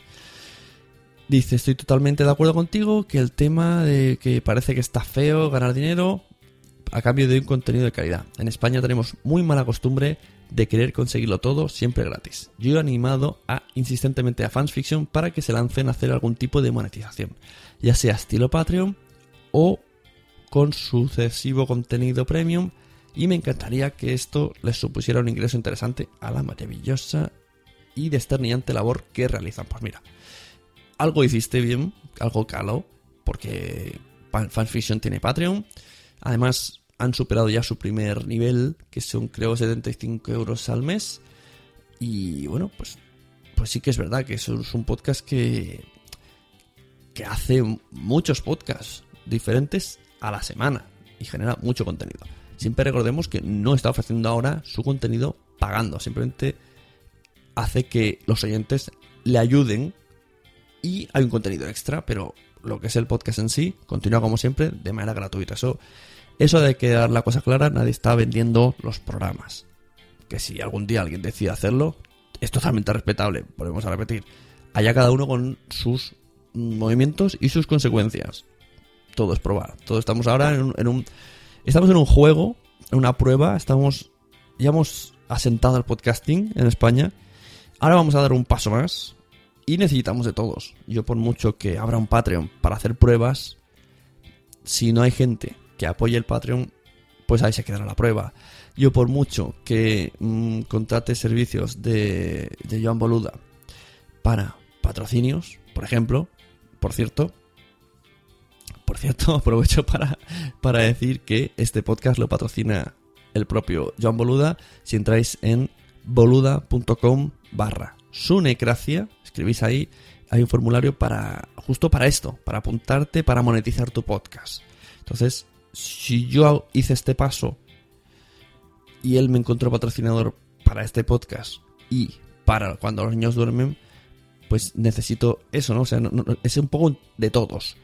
Dice, estoy totalmente de acuerdo contigo que el tema de que parece que está feo ganar dinero a cambio de un contenido de calidad. En España tenemos muy mala costumbre de querer conseguirlo todo siempre gratis. Yo he animado a insistentemente a Fans Fiction para que se lancen a hacer algún tipo de monetización, ya sea estilo Patreon o con sucesivo contenido premium y me encantaría que esto les supusiera un ingreso interesante a la maravillosa y desternillante labor que realizan. Pues mira, algo hiciste bien, algo calo, porque Fanfiction tiene Patreon. Además, han superado ya su primer nivel, que son creo 75 euros al mes. Y bueno, pues, pues sí que es verdad que es un podcast que, que hace muchos podcasts diferentes a la semana y genera mucho contenido. Siempre recordemos que no está ofreciendo ahora su contenido pagando, simplemente hace que los oyentes le ayuden y hay un contenido extra, pero lo que es el podcast en sí continúa como siempre de manera gratuita. Eso, eso de que dar la cosa clara, nadie está vendiendo los programas. Que si algún día alguien decide hacerlo, es totalmente respetable, volvemos a repetir. Allá cada uno con sus movimientos y sus consecuencias todo es probar. Todo estamos ahora en un, estamos en un juego, en una prueba, estamos ya hemos asentado el podcasting en España. Ahora vamos a dar un paso más y necesitamos de todos. Yo por mucho que abra un Patreon para hacer pruebas, si no hay gente que apoye el Patreon, pues ahí se quedará la prueba. Yo por mucho que mm, contrate servicios de, de Joan Boluda para patrocinios, por ejemplo, por cierto, por cierto, (laughs) aprovecho para, para decir que este podcast lo patrocina el propio Joan Boluda. Si entráis en boluda.com barra sunecracia, escribís ahí, hay un formulario para justo para esto, para apuntarte, para monetizar tu podcast. Entonces, si yo hice este paso y él me encontró patrocinador para este podcast y para cuando los niños duermen, pues necesito eso, ¿no? O sea, es un poco de todos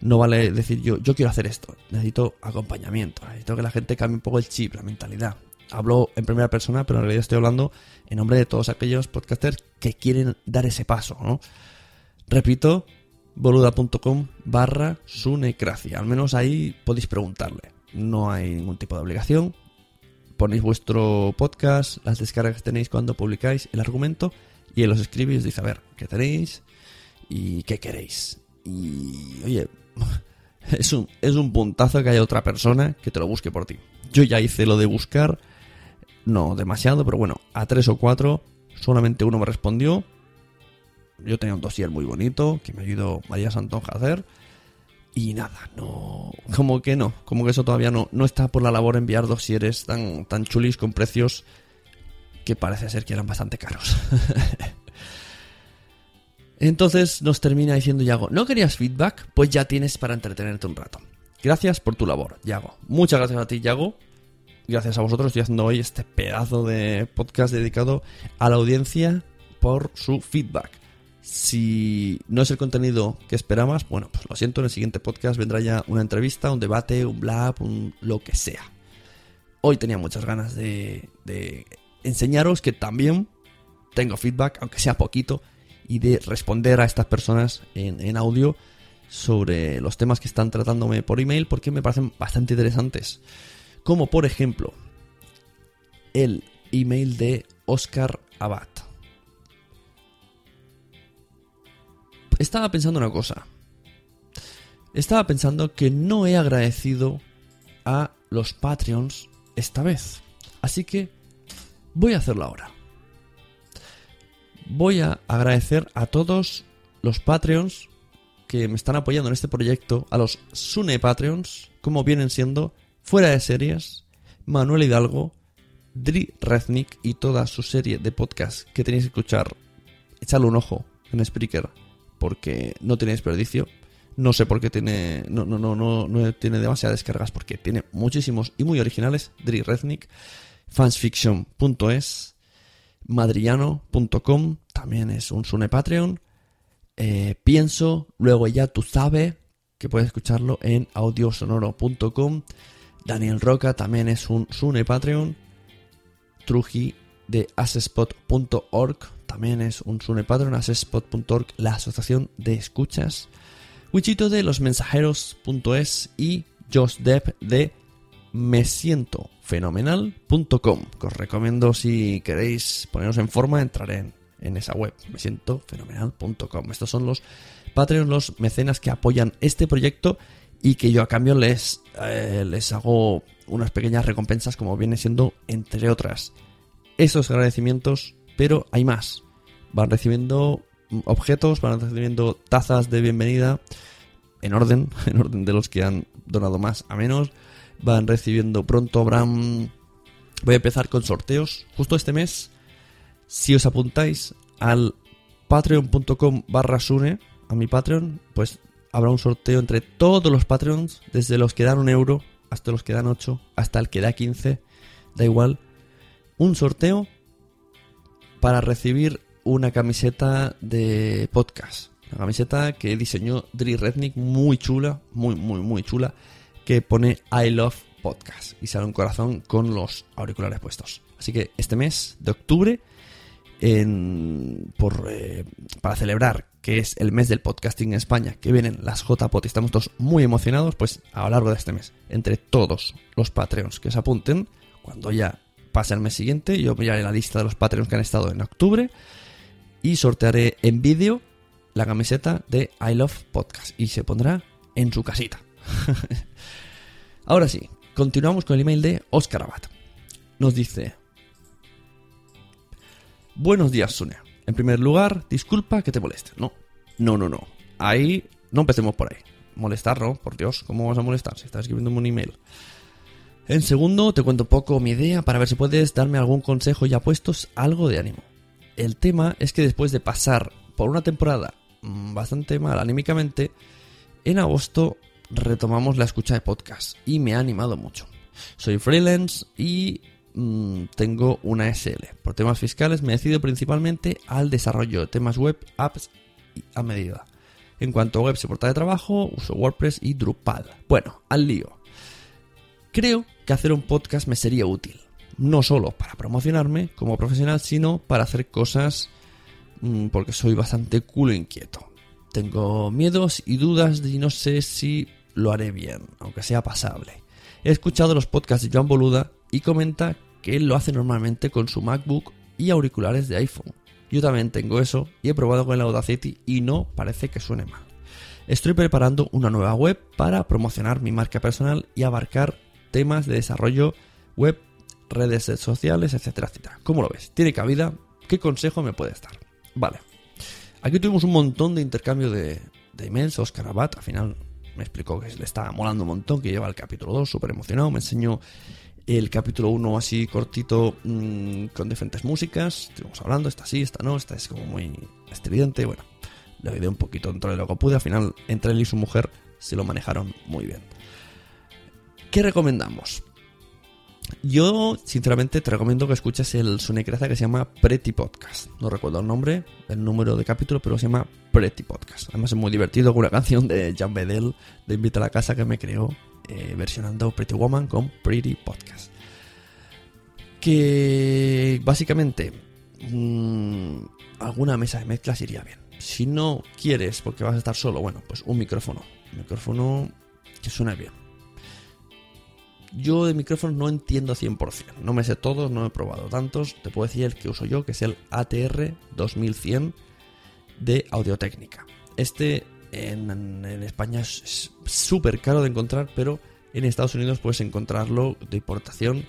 no vale decir yo, yo quiero hacer esto, necesito acompañamiento, necesito que la gente cambie un poco el chip, la mentalidad. Hablo en primera persona, pero en realidad estoy hablando en nombre de todos aquellos podcasters que quieren dar ese paso, ¿no? Repito, boluda.com barra sunecracia. Al menos ahí podéis preguntarle. No hay ningún tipo de obligación. Ponéis vuestro podcast, las descargas que tenéis cuando publicáis el argumento y los escribe y os dice a ver qué tenéis y qué queréis. Y oye, (laughs) es un, es un puntazo que haya otra persona que te lo busque por ti. Yo ya hice lo de buscar, no demasiado, pero bueno, a tres o cuatro, solamente uno me respondió. Yo tenía un dossier muy bonito que me ayudó María Santonja a hacer. Y nada, no. Como que no, como que eso todavía no, no está por la labor enviar dosieres tan, tan chulis con precios que parece ser que eran bastante caros. (laughs) Entonces nos termina diciendo Yago, ¿no querías feedback? Pues ya tienes para entretenerte un rato. Gracias por tu labor, Yago. Muchas gracias a ti, Yago. Gracias a vosotros estoy haciendo hoy este pedazo de podcast dedicado a la audiencia por su feedback. Si no es el contenido que esperabas, bueno, pues lo siento, en el siguiente podcast vendrá ya una entrevista, un debate, un blab, un lo que sea. Hoy tenía muchas ganas de, enseñaros que también tengo feedback, aunque sea poquito, y de responder a estas personas en audio sobre los temas que están tratándome por email porque me parecen bastante interesantes. Como por ejemplo, el email de Oscar Abad. Estaba pensando una cosa. Estaba pensando que no he agradecido a los Patreons esta vez. Así que voy a hacerlo ahora. Voy a agradecer a todos los Patreons que me están apoyando en este proyecto, a los Sune Patreons, como vienen siendo Fuera de Series, Manuel Hidalgo, Dri Reznik y toda su serie de podcasts que tenéis que escuchar. Echadle un ojo en Spreaker porque no tiene desperdicio. No sé por qué tiene. No, no, no, no, no tiene demasiadas descargas porque tiene muchísimos y muy originales. Dri Reznik, fansfiction.es, madrillano.com, también es un Sune Patreon. Eh, pienso, luego ya tú sabes que puedes escucharlo en audiosonoro.com. Daniel Roca también es un Sune Patreon. Truji de asespot.org también es un Sune Patreon. Asespot.org, la asociación de escuchas. Wichito de losmensajeros.es y Josh Depp de me siento fenomenal.com os recomiendo si queréis poneros en forma entrar en, en esa web me siento fenomenal.com estos son los Patreon los mecenas que apoyan este proyecto y que yo a cambio les, eh, les hago unas pequeñas recompensas como viene siendo entre otras. Esos agradecimientos pero hay más. Van recibiendo objetos van recibiendo tazas de bienvenida en orden (laughs) en orden de los que han donado más a menos. Van recibiendo pronto habrán voy a empezar con sorteos. Justo este mes si os apuntáis al patreon.com barra sune a mi patreon pues habrá un sorteo entre todos los patreons desde los que dan un euro hasta los que dan 8 hasta el que da 15 da igual un sorteo para recibir una camiseta de podcast una camiseta que diseñó Dri Rednick muy chula muy muy muy chula que pone I Love Podcast y sale un corazón con los auriculares puestos. Así que este mes de octubre, por, eh, para celebrar que es el mes del podcasting en España, que vienen las JPOT y estamos todos muy emocionados, pues a lo largo de este mes, entre todos los Patreons que se apunten, cuando ya pase el mes siguiente, yo miraré la lista de los Patreons que han estado en octubre y sortearé en vídeo la camiseta de I Love Podcast y se pondrá en su casita. (laughs) Ahora sí, continuamos con el email de Oscar Abad. Nos dice: Buenos días, Sune. En primer lugar, disculpa que te moleste. No, no, no, no. Ahí no empecemos por ahí. Molestar, ¿no? Por Dios, ¿cómo vas a molestar si estás escribiendo un email? En segundo, te cuento un poco mi idea para ver si puedes darme algún consejo y apuestos algo de ánimo. El tema es que después de pasar por una temporada mm, bastante mal anímicamente, en agosto retomamos la escucha de podcast y me ha animado mucho. Soy freelance y mmm, tengo una SL. Por temas fiscales me decido principalmente al desarrollo de temas web, apps y a medida. En cuanto a web y portal de trabajo, uso WordPress y Drupal. Bueno, al lío. Creo que hacer un podcast me sería útil. No solo para promocionarme como profesional, sino para hacer cosas mmm, porque soy bastante culo inquieto. Tengo miedos y dudas y no sé si lo haré bien, aunque sea pasable. He escuchado los podcasts de Joan Boluda y comenta que él lo hace normalmente con su MacBook y auriculares de iPhone. Yo también tengo eso y he probado con el Audacity y no parece que suene mal. Estoy preparando una nueva web para promocionar mi marca personal y abarcar temas de desarrollo web, redes sociales, etcétera, etcétera. ¿Cómo lo ves? ¿Tiene cabida? ¿Qué consejo me puedes dar? Vale. Aquí tuvimos un montón de intercambio de, de emails. Oscar Abad, al final me explicó que le estaba molando un montón, que lleva el capítulo 2 súper emocionado, me enseñó el capítulo 1 así cortito mmm, con diferentes músicas, estuvimos hablando, esta sí, esta no, esta es como muy estridente, bueno, le ayudé un poquito dentro de lo que pude. Al final, entre él y su mujer se lo manejaron muy bien. ¿Qué recomendamos? Yo, sinceramente, te recomiendo que escuches el Sunecracia que se llama Pretty Podcast. No recuerdo el nombre, el número de capítulo, pero se llama Pretty Podcast. Además, es muy divertido con una (laughs) canción de Jan Bedell de Invita a la Casa que me creó, eh, versionando Pretty Woman con Pretty Podcast. Que básicamente, mmm, alguna mesa de mezclas iría bien. Si no quieres, porque vas a estar solo, bueno, pues un micrófono. Un micrófono que suene bien yo de micrófonos no entiendo 100%. No me sé todos, no he probado tantos. Te puedo decir el que uso yo, que es el ATR 2100 de Audiotécnica. Este en, España es súper caro de encontrar, pero en Estados Unidos puedes encontrarlo de importación.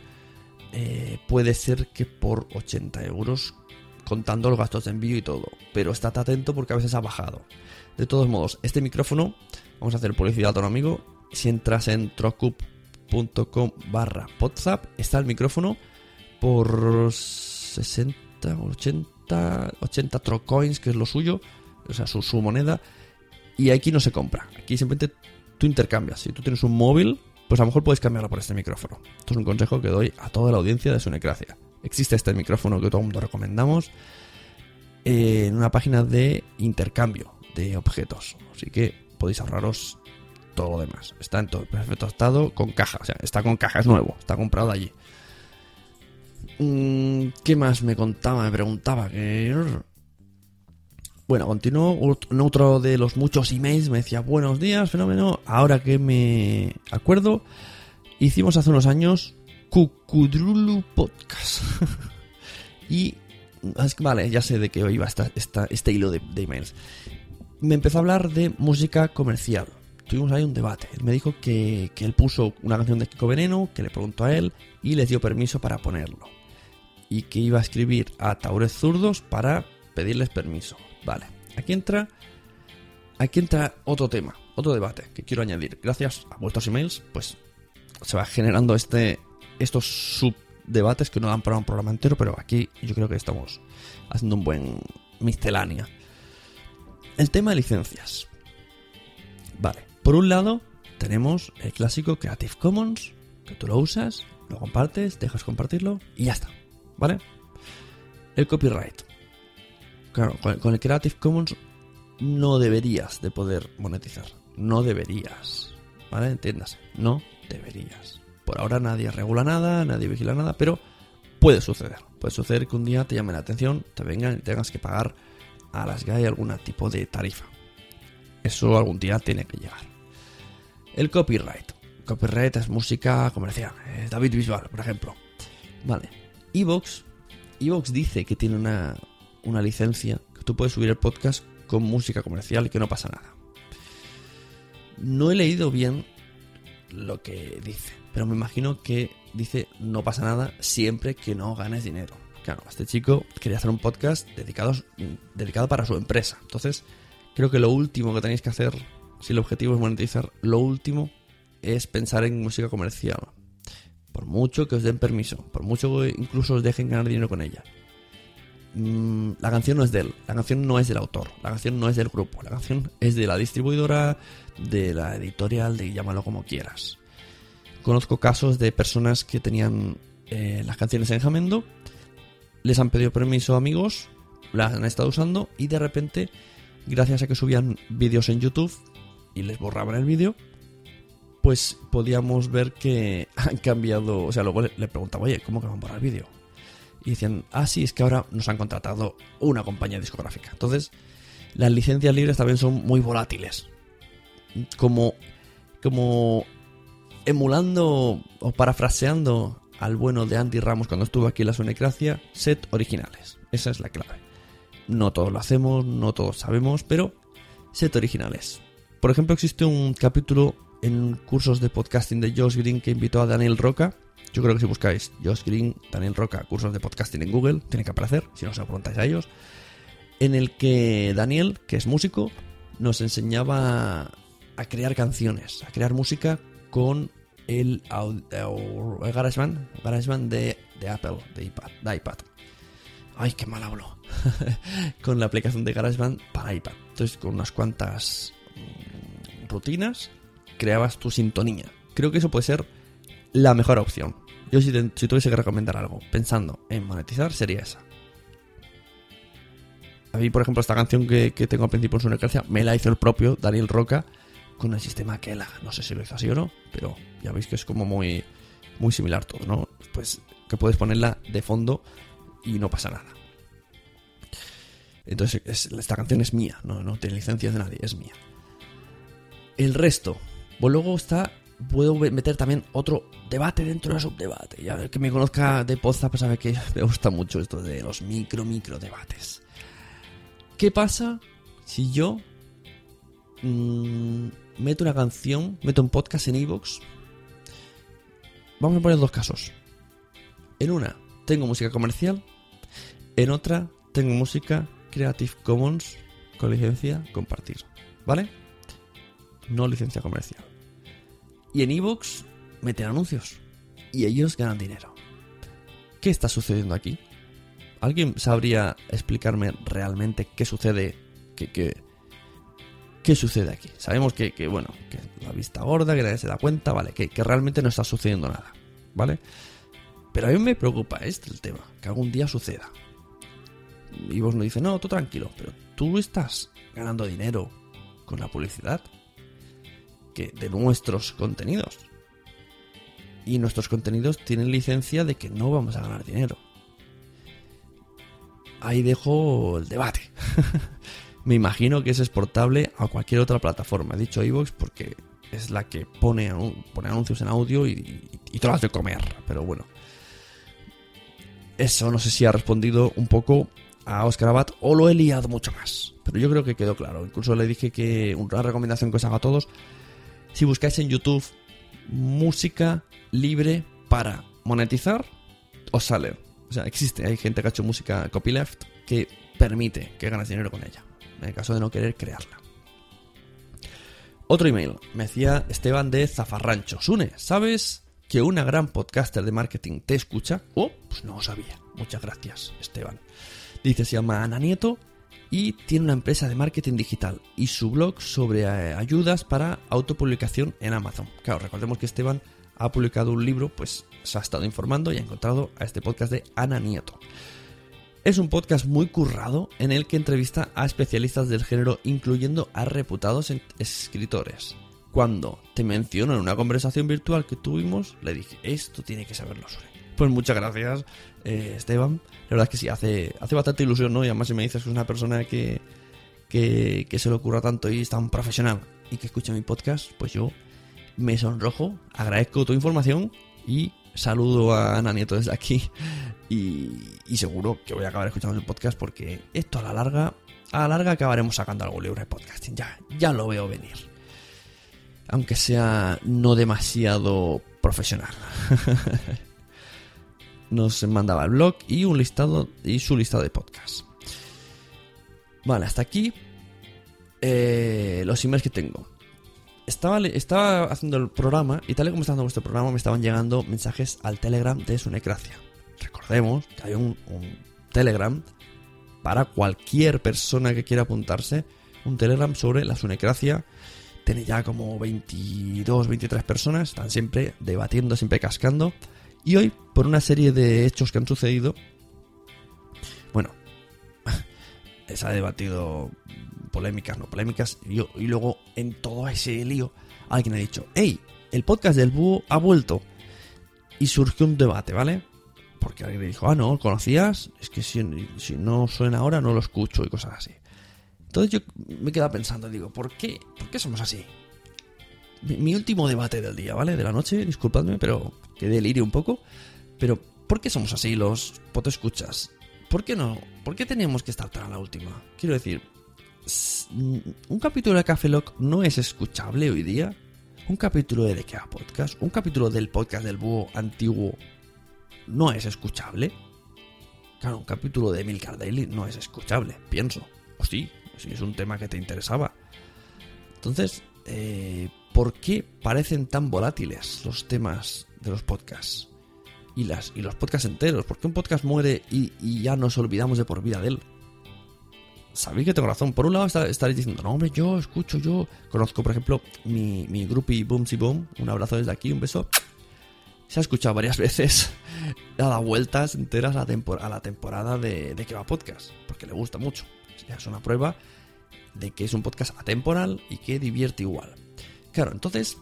Eh, puede ser que por 80 euros, contando los gastos de envío y todo. Pero estate atento porque a veces ha bajado. De todos modos, este micrófono, vamos a hacer publicidad a un amigo. Si entras en Trocup com barra está el micrófono por 60, 80, 80 trocoins, que es lo suyo, o sea, su, moneda. Y aquí no se compra. Aquí simplemente tú intercambias. Si tú tienes un móvil, pues a lo mejor puedes cambiarlo por este micrófono. Esto es un consejo que doy a toda la audiencia de Sunecracia. Existe este micrófono que todo el mundo recomendamos en una página de intercambio de objetos. Así que podéis ahorraros todo lo demás. Está en todo perfecto estado, con caja. O sea, está con caja, es nuevo, está comprado allí. Mm, ¿Qué más me contaba? Me preguntaba que... Bueno, continuó otro de los muchos emails, me decía, buenos días, fenómeno, ahora que me acuerdo, hicimos hace unos años Cucudrulu Podcast. (laughs) y, vale, ya sé de qué iba esta, este hilo de, de emails. Me empezó a hablar de música comercial tuvimos ahí un debate. Él me dijo que, él puso una canción de Kiko Veneno, que le preguntó a él y les dio permiso para ponerlo. Y que iba a escribir a Taures Zurdos para pedirles permiso. Vale, aquí entra, aquí entra otro tema, otro debate que quiero añadir. Gracias a vuestros emails, pues se va generando este, estos subdebates que no dan para un programa entero, pero aquí yo creo que estamos haciendo un buen miscelánea. El tema de licencias. Vale. Por un lado, tenemos el clásico Creative Commons, que tú lo usas, lo compartes, dejas compartirlo y ya está. ¿Vale? El copyright. Claro, con el Creative Commons no deberías de poder monetizar. No deberías. ¿Vale? Entiéndase. No deberías. Por ahora nadie regula nada, nadie vigila nada, pero puede suceder. Puede suceder que un día te llame la atención, te vengan y tengas que pagar a las GAE algún tipo de tarifa. Eso algún día tiene que llegar. El copyright. Copyright es música comercial. David Bisbal, por ejemplo. Vale. Evox. Evox dice que tiene una, una licencia que tú puedes subir el podcast con música comercial y que no pasa nada. No he leído bien lo que dice, pero me imagino que dice no pasa nada siempre que no ganes dinero. Claro, este chico quería hacer un podcast dedicado, dedicado para su empresa. Entonces, creo que lo último que tenéis que hacer si el objetivo es monetizar, lo último es pensar en música comercial. Por mucho que os den permiso, por mucho que incluso os dejen ganar dinero con ella. Mm, la canción no es de él, la canción no es del autor, la canción no es del grupo, la canción es de la distribuidora, de la editorial, de llámalo como quieras. Conozco casos de personas que tenían eh, las canciones en Jamendo, les han pedido permiso a amigos, las han estado usando y de repente, gracias a que subían vídeos en YouTube, y les borraban el vídeo, pues podíamos ver que (laughs) han cambiado. O sea, luego le, preguntaba, oye, ¿cómo que van a borrar el vídeo? Y decían, ah, sí, es que ahora nos han contratado una compañía discográfica. Entonces, las licencias libres también son muy volátiles. Como, como emulando o parafraseando al bueno de Andy Ramos cuando estuvo aquí en la Sonecracia, set originales. Esa es la clave. No todos lo hacemos, no todos sabemos, pero set originales. Por ejemplo, existe un capítulo en cursos de podcasting de Josh Green que invitó a Daniel Roca. Yo creo que si buscáis Josh Green, Daniel Roca, cursos de podcasting en Google, tiene que aparecer, si no lo preguntáis a ellos. En el que Daniel, que es músico, nos enseñaba a crear canciones, a crear música con el, GarageBand, GarageBand de, de Apple, de iPad, de iPad. Ay, qué mal hablo. (laughs) con la aplicación de GarageBand para iPad. Entonces, con unas cuantas mm, rutinas, creabas tu sintonía. Creo que eso puede ser la mejor opción. Yo si, tuviese que recomendar algo pensando en monetizar, sería esa. A mí, por ejemplo, esta canción que, tengo al principio en su necracia, me la hizo el propio Daniel Roca con el sistema Kela. No sé si lo hizo así o no, pero ya veis que es como muy, muy similar todo, ¿no? Pues que puedes ponerla de fondo y no pasa nada. Entonces, esta canción es mía, no, no tiene licencias de nadie, es mía. El resto, pues luego está puedo meter también otro debate dentro del subdebate. Ya que me conozca de Poza pues sabe que (laughs) me gusta mucho esto de los micro, micro debates. ¿Qué pasa si yo mmm, meto una canción, meto un podcast en Evox? Vamos a poner dos casos. En una tengo música comercial, en otra tengo música Creative Commons con licencia compartir. ¿Vale? No licencia comercial. Y en Evox meten anuncios. Y ellos ganan dinero. ¿Qué está sucediendo aquí? ¿Alguien sabría explicarme realmente qué sucede? ¿Qué, qué, sucede aquí? Sabemos que, bueno, que la vista gorda, que nadie se da cuenta, vale, que, que realmente no está sucediendo nada, ¿vale? Pero a mí me preocupa este el tema, que algún día suceda. Y vos me dice, no, tú tranquilo, pero tú estás ganando dinero con la publicidad que de nuestros contenidos. Y nuestros contenidos tienen licencia de que no vamos a ganar dinero. Ahí dejo el debate. (laughs) Me imagino que es exportable a cualquier otra plataforma. He dicho iVoox porque es la que pone, pone anuncios en audio y, y, te lo de comer. Pero bueno. Eso no sé si ha respondido un poco a Oscar Abad o lo he liado mucho más. Pero yo creo que quedó claro. Incluso le dije que una recomendación que os haga a todos si buscáis en YouTube música libre para monetizar, os sale. O sea, existe, hay gente que ha hecho música copyleft que permite que ganes dinero con ella, en el caso de no querer crearla. Otro email, me decía Esteban de Zafarrancho. Sune, ¿sabes que una gran podcaster de marketing te escucha? Oh, pues no lo sabía. Muchas gracias, Esteban. Dice, se llama Ana Nieto y tiene una empresa de marketing digital y su blog sobre eh, ayudas para autopublicación en Amazon. Claro, recordemos que Esteban ha publicado un libro, pues se ha estado informando y ha encontrado a este podcast de Ana Nieto. Es un podcast muy currado en el que entrevista a especialistas del género, incluyendo a reputados escritores. Cuando te menciono en una conversación virtual que tuvimos, le dije, esto tiene que saberlo sobre. Pues muchas gracias, eh, Esteban. La verdad es que sí, hace, hace bastante ilusión, ¿no? Y además si me dices que es una persona que, que, se le ocurra tanto y es tan profesional y que escucha mi podcast, pues yo me sonrojo, agradezco tu información y saludo a Ana Nieto desde aquí. Y, y, seguro que voy a acabar escuchando el podcast porque esto a la larga, a la larga acabaremos sacando algo libre de podcasting. Ya, ya lo veo venir. Aunque sea no demasiado profesional. (laughs) nos mandaba el blog y un listado y su listado de podcasts. Vale, hasta aquí eh, los emails que tengo. Estaba, estaba haciendo el programa y tal y como está haciendo vuestro programa me estaban llegando mensajes al Telegram de Sunecracia. Recordemos que hay un, un Telegram para cualquier persona que quiera apuntarse. Un Telegram sobre la Sunecracia. Tiene ya como 22, 23 personas. Están siempre debatiendo, siempre cascando. Y hoy, por una serie de hechos que han sucedido, bueno, (laughs) se ha debatido polémicas, no polémicas, y, y luego en todo ese lío alguien ha dicho, hey, el podcast del búho ha vuelto. Y surgió un debate, ¿vale? Porque alguien le dijo, ah, no, ¿conocías? Es que si, si no suena ahora no lo escucho y cosas así. Entonces yo me quedaba pensando, digo, ¿por qué? ¿Por qué somos así? Mi, último debate del día, ¿vale? De la noche, disculpadme, pero que delirio un poco. Pero, ¿por qué somos así los potescuchas? ¿Por qué no? ¿Por qué teníamos que estar tan a la última? Quiero decir, ¿un capítulo de Café Lock no es escuchable hoy día? ¿Un capítulo de The Podcast? ¿Un capítulo del podcast del búho antiguo no es escuchable? Claro, un capítulo de Milcar Daily no es escuchable, pienso. O sí, si es un tema que te interesaba. Entonces, eh, ¿por qué parecen tan volátiles los temas de los podcasts? y, las, y los podcasts enteros. ¿Por qué un podcast muere y, ya nos olvidamos de por vida de él? Sabéis que tengo razón. Por un lado estaréis diciendo, no, hombre, yo escucho, yo conozco, por ejemplo, mi, mi groupie Boomsy Boom. Un abrazo desde aquí, un beso. Se ha escuchado varias (laughs) veces. Ha dado vueltas enteras a la, temporada de, de que va podcast. Porque le gusta mucho. Es una prueba de que es un podcast atemporal y que divierte igual. Claro, entonces,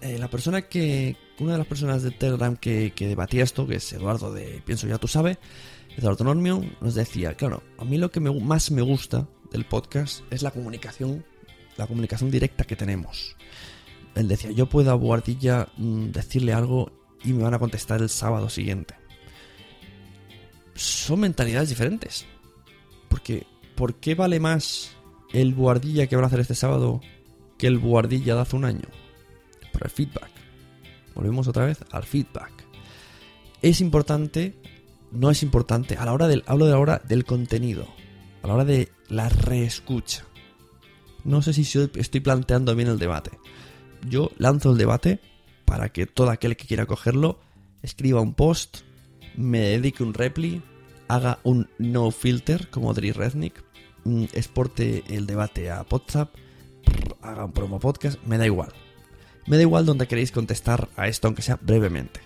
eh, la persona que. Una de las personas de Telegram que, debatía esto, que es Eduardo de Pienso Ya Tú Sabes, Eduardo Normio, nos decía: Claro, a mí lo que más me gusta del podcast es la comunicación, la comunicación directa que tenemos. Él decía: Yo puedo a Boardilla mm, decirle algo y me van a contestar el sábado siguiente. Son mentalidades diferentes. Porque, ¿por qué vale más el Boardilla que van a hacer este sábado que el Boardilla de hace un año? Por el feedback. Volvemos otra vez al feedback. Es importante, no es importante, a la hora del, hablo de la hora del contenido, a la hora de la reescucha. No sé si estoy planteando bien el debate. Yo lanzo el debate para que todo aquel que quiera cogerlo escriba un post, me dedique un repli, haga un no filter como Dri Rednick, mm, exporte el debate a WhatsApp, haga un promo podcast, me da igual. Me da igual donde queréis contestar a esto, aunque sea brevemente.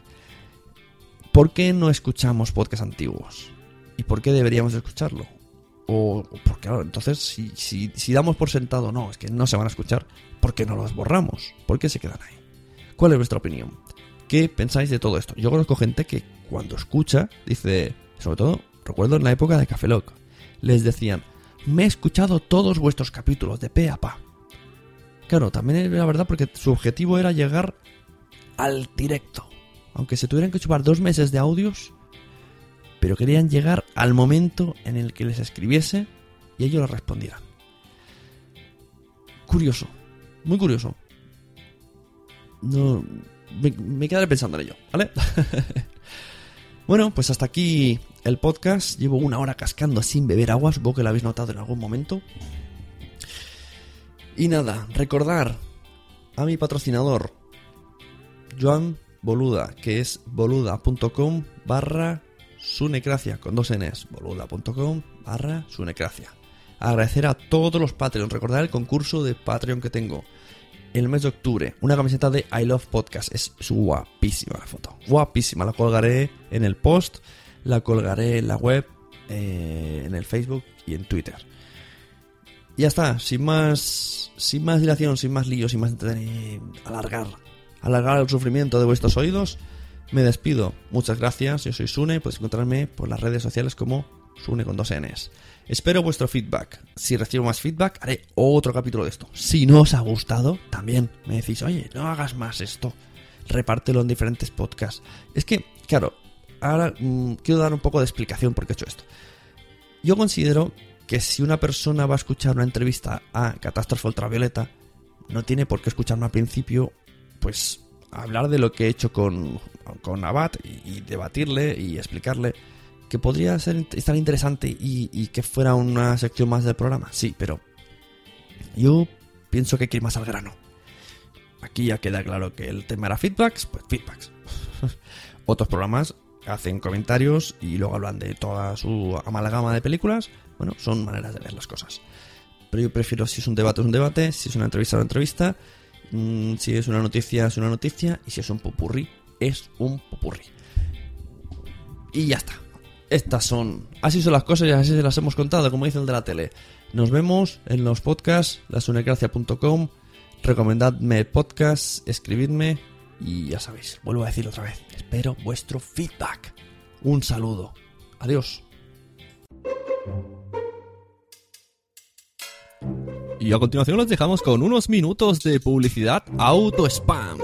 ¿Por qué no escuchamos podcasts antiguos? ¿Y por qué deberíamos escucharlo? O, porque, claro, entonces, si, damos por sentado, no, es que no se van a escuchar, ¿por qué no los borramos? ¿Por qué se quedan ahí? ¿Cuál es vuestra opinión? ¿Qué pensáis de todo esto? Yo conozco gente que cuando escucha, dice, sobre todo, recuerdo en la época de Café Lock, les decían, me he escuchado todos vuestros capítulos de pe a pa. Claro, también era verdad porque su objetivo era llegar al directo. Aunque se tuvieran que chupar dos meses de audios, pero querían llegar al momento en el que les escribiese y ellos les respondieran. Curioso, muy curioso. No, me, me quedaré pensando en ello, ¿vale? (laughs) bueno, pues hasta aquí el podcast. Llevo una hora cascando sin beber agua, supongo que lo habéis notado en algún momento. Y nada, recordar a mi patrocinador, Joan Boluda, que es boluda.com barra sunecracia, con dos Ns, boluda.com barra sunecracia. Agradecer a todos los Patreons, recordar el concurso de Patreon que tengo. El mes de octubre, una camiseta de I Love Podcast. Es guapísima la foto. Guapísima. La colgaré en el post, la colgaré en la web, eh, en el Facebook y en Twitter. Ya está, sin más, sin más dilación, sin más líos, sin más alargar, alargar el sufrimiento de vuestros oídos, me despido. Muchas gracias, yo soy Sune, podéis encontrarme por las redes sociales como Sune con dos Ns. Espero vuestro feedback. Si recibo más feedback, haré otro capítulo de esto. Si no os ha gustado, también me decís, oye, no hagas más esto. Repártelo en diferentes podcasts. Es que, claro, ahora mm, quiero dar un poco de explicación por qué he hecho esto. Yo considero que si una persona va a escuchar una entrevista a Catástrofe Ultravioleta, no tiene por qué escucharme al principio, pues hablar de lo que he hecho con, con Abad y, debatirle y explicarle que podría ser estar interesante y, y que fuera una sección más del programa. Sí, pero yo pienso que hay que ir más al grano. Aquí ya queda claro que el tema era feedbacks, pues feedbacks. (laughs) Otros programas hacen comentarios y luego hablan de toda su amalgama de películas. Bueno, son maneras de ver las cosas. Pero yo prefiero si es un debate es un debate, si es una entrevista es una entrevista, mm, si es una noticia es una noticia y si es un popurrí es un popurrí. Y ya está. Estas son. Así son las cosas y así se las hemos contado, como dice el de la tele. Nos vemos en los podcasts, lasunecracia.com. Recomendadme podcasts, escribidme y ya sabéis, vuelvo a decirlo otra vez. Espero vuestro feedback. Un saludo. Adiós. Y a continuación los dejamos con unos minutos de publicidad auto spam.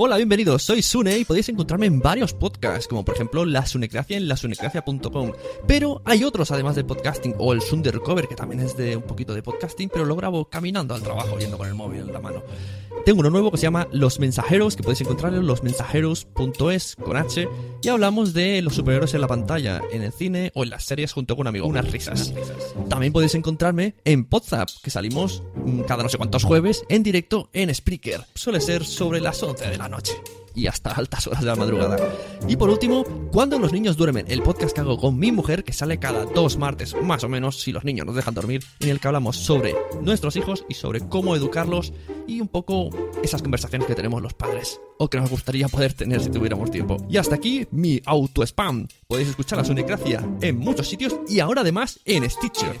Hola, bienvenidos, soy Sune y podéis encontrarme en varios podcasts, como por ejemplo La Sunecracia en lasunecracia.com. Pero hay otros además de podcasting, o el Sundercover, que también es de un poquito de podcasting, pero lo grabo caminando al trabajo, yendo con el móvil en la mano. Tengo uno nuevo que se llama Los Mensajeros, que podéis encontrar en losmensajeros.es con H, y hablamos de los superhéroes en la pantalla, en el cine o en las series junto con un amigo. Unas risas. También podéis encontrarme en Podzap, que salimos mm, cada no sé cuántos jueves en directo en Spreaker. Suele ser sobre las 11 de la noche. y hasta altas horas de la madrugada. Y por último, Cuando los niños duermen, el podcast que hago con mi mujer, que sale cada dos martes, más o menos, si los niños nos dejan dormir, en el que hablamos sobre nuestros hijos y sobre cómo educarlos y un poco esas conversaciones que tenemos los padres, o que nos gustaría poder tener si tuviéramos tiempo. Y hasta aquí mi auto-spam. Podéis escuchar a Sunecracia en muchos sitios y ahora además en Stitcher.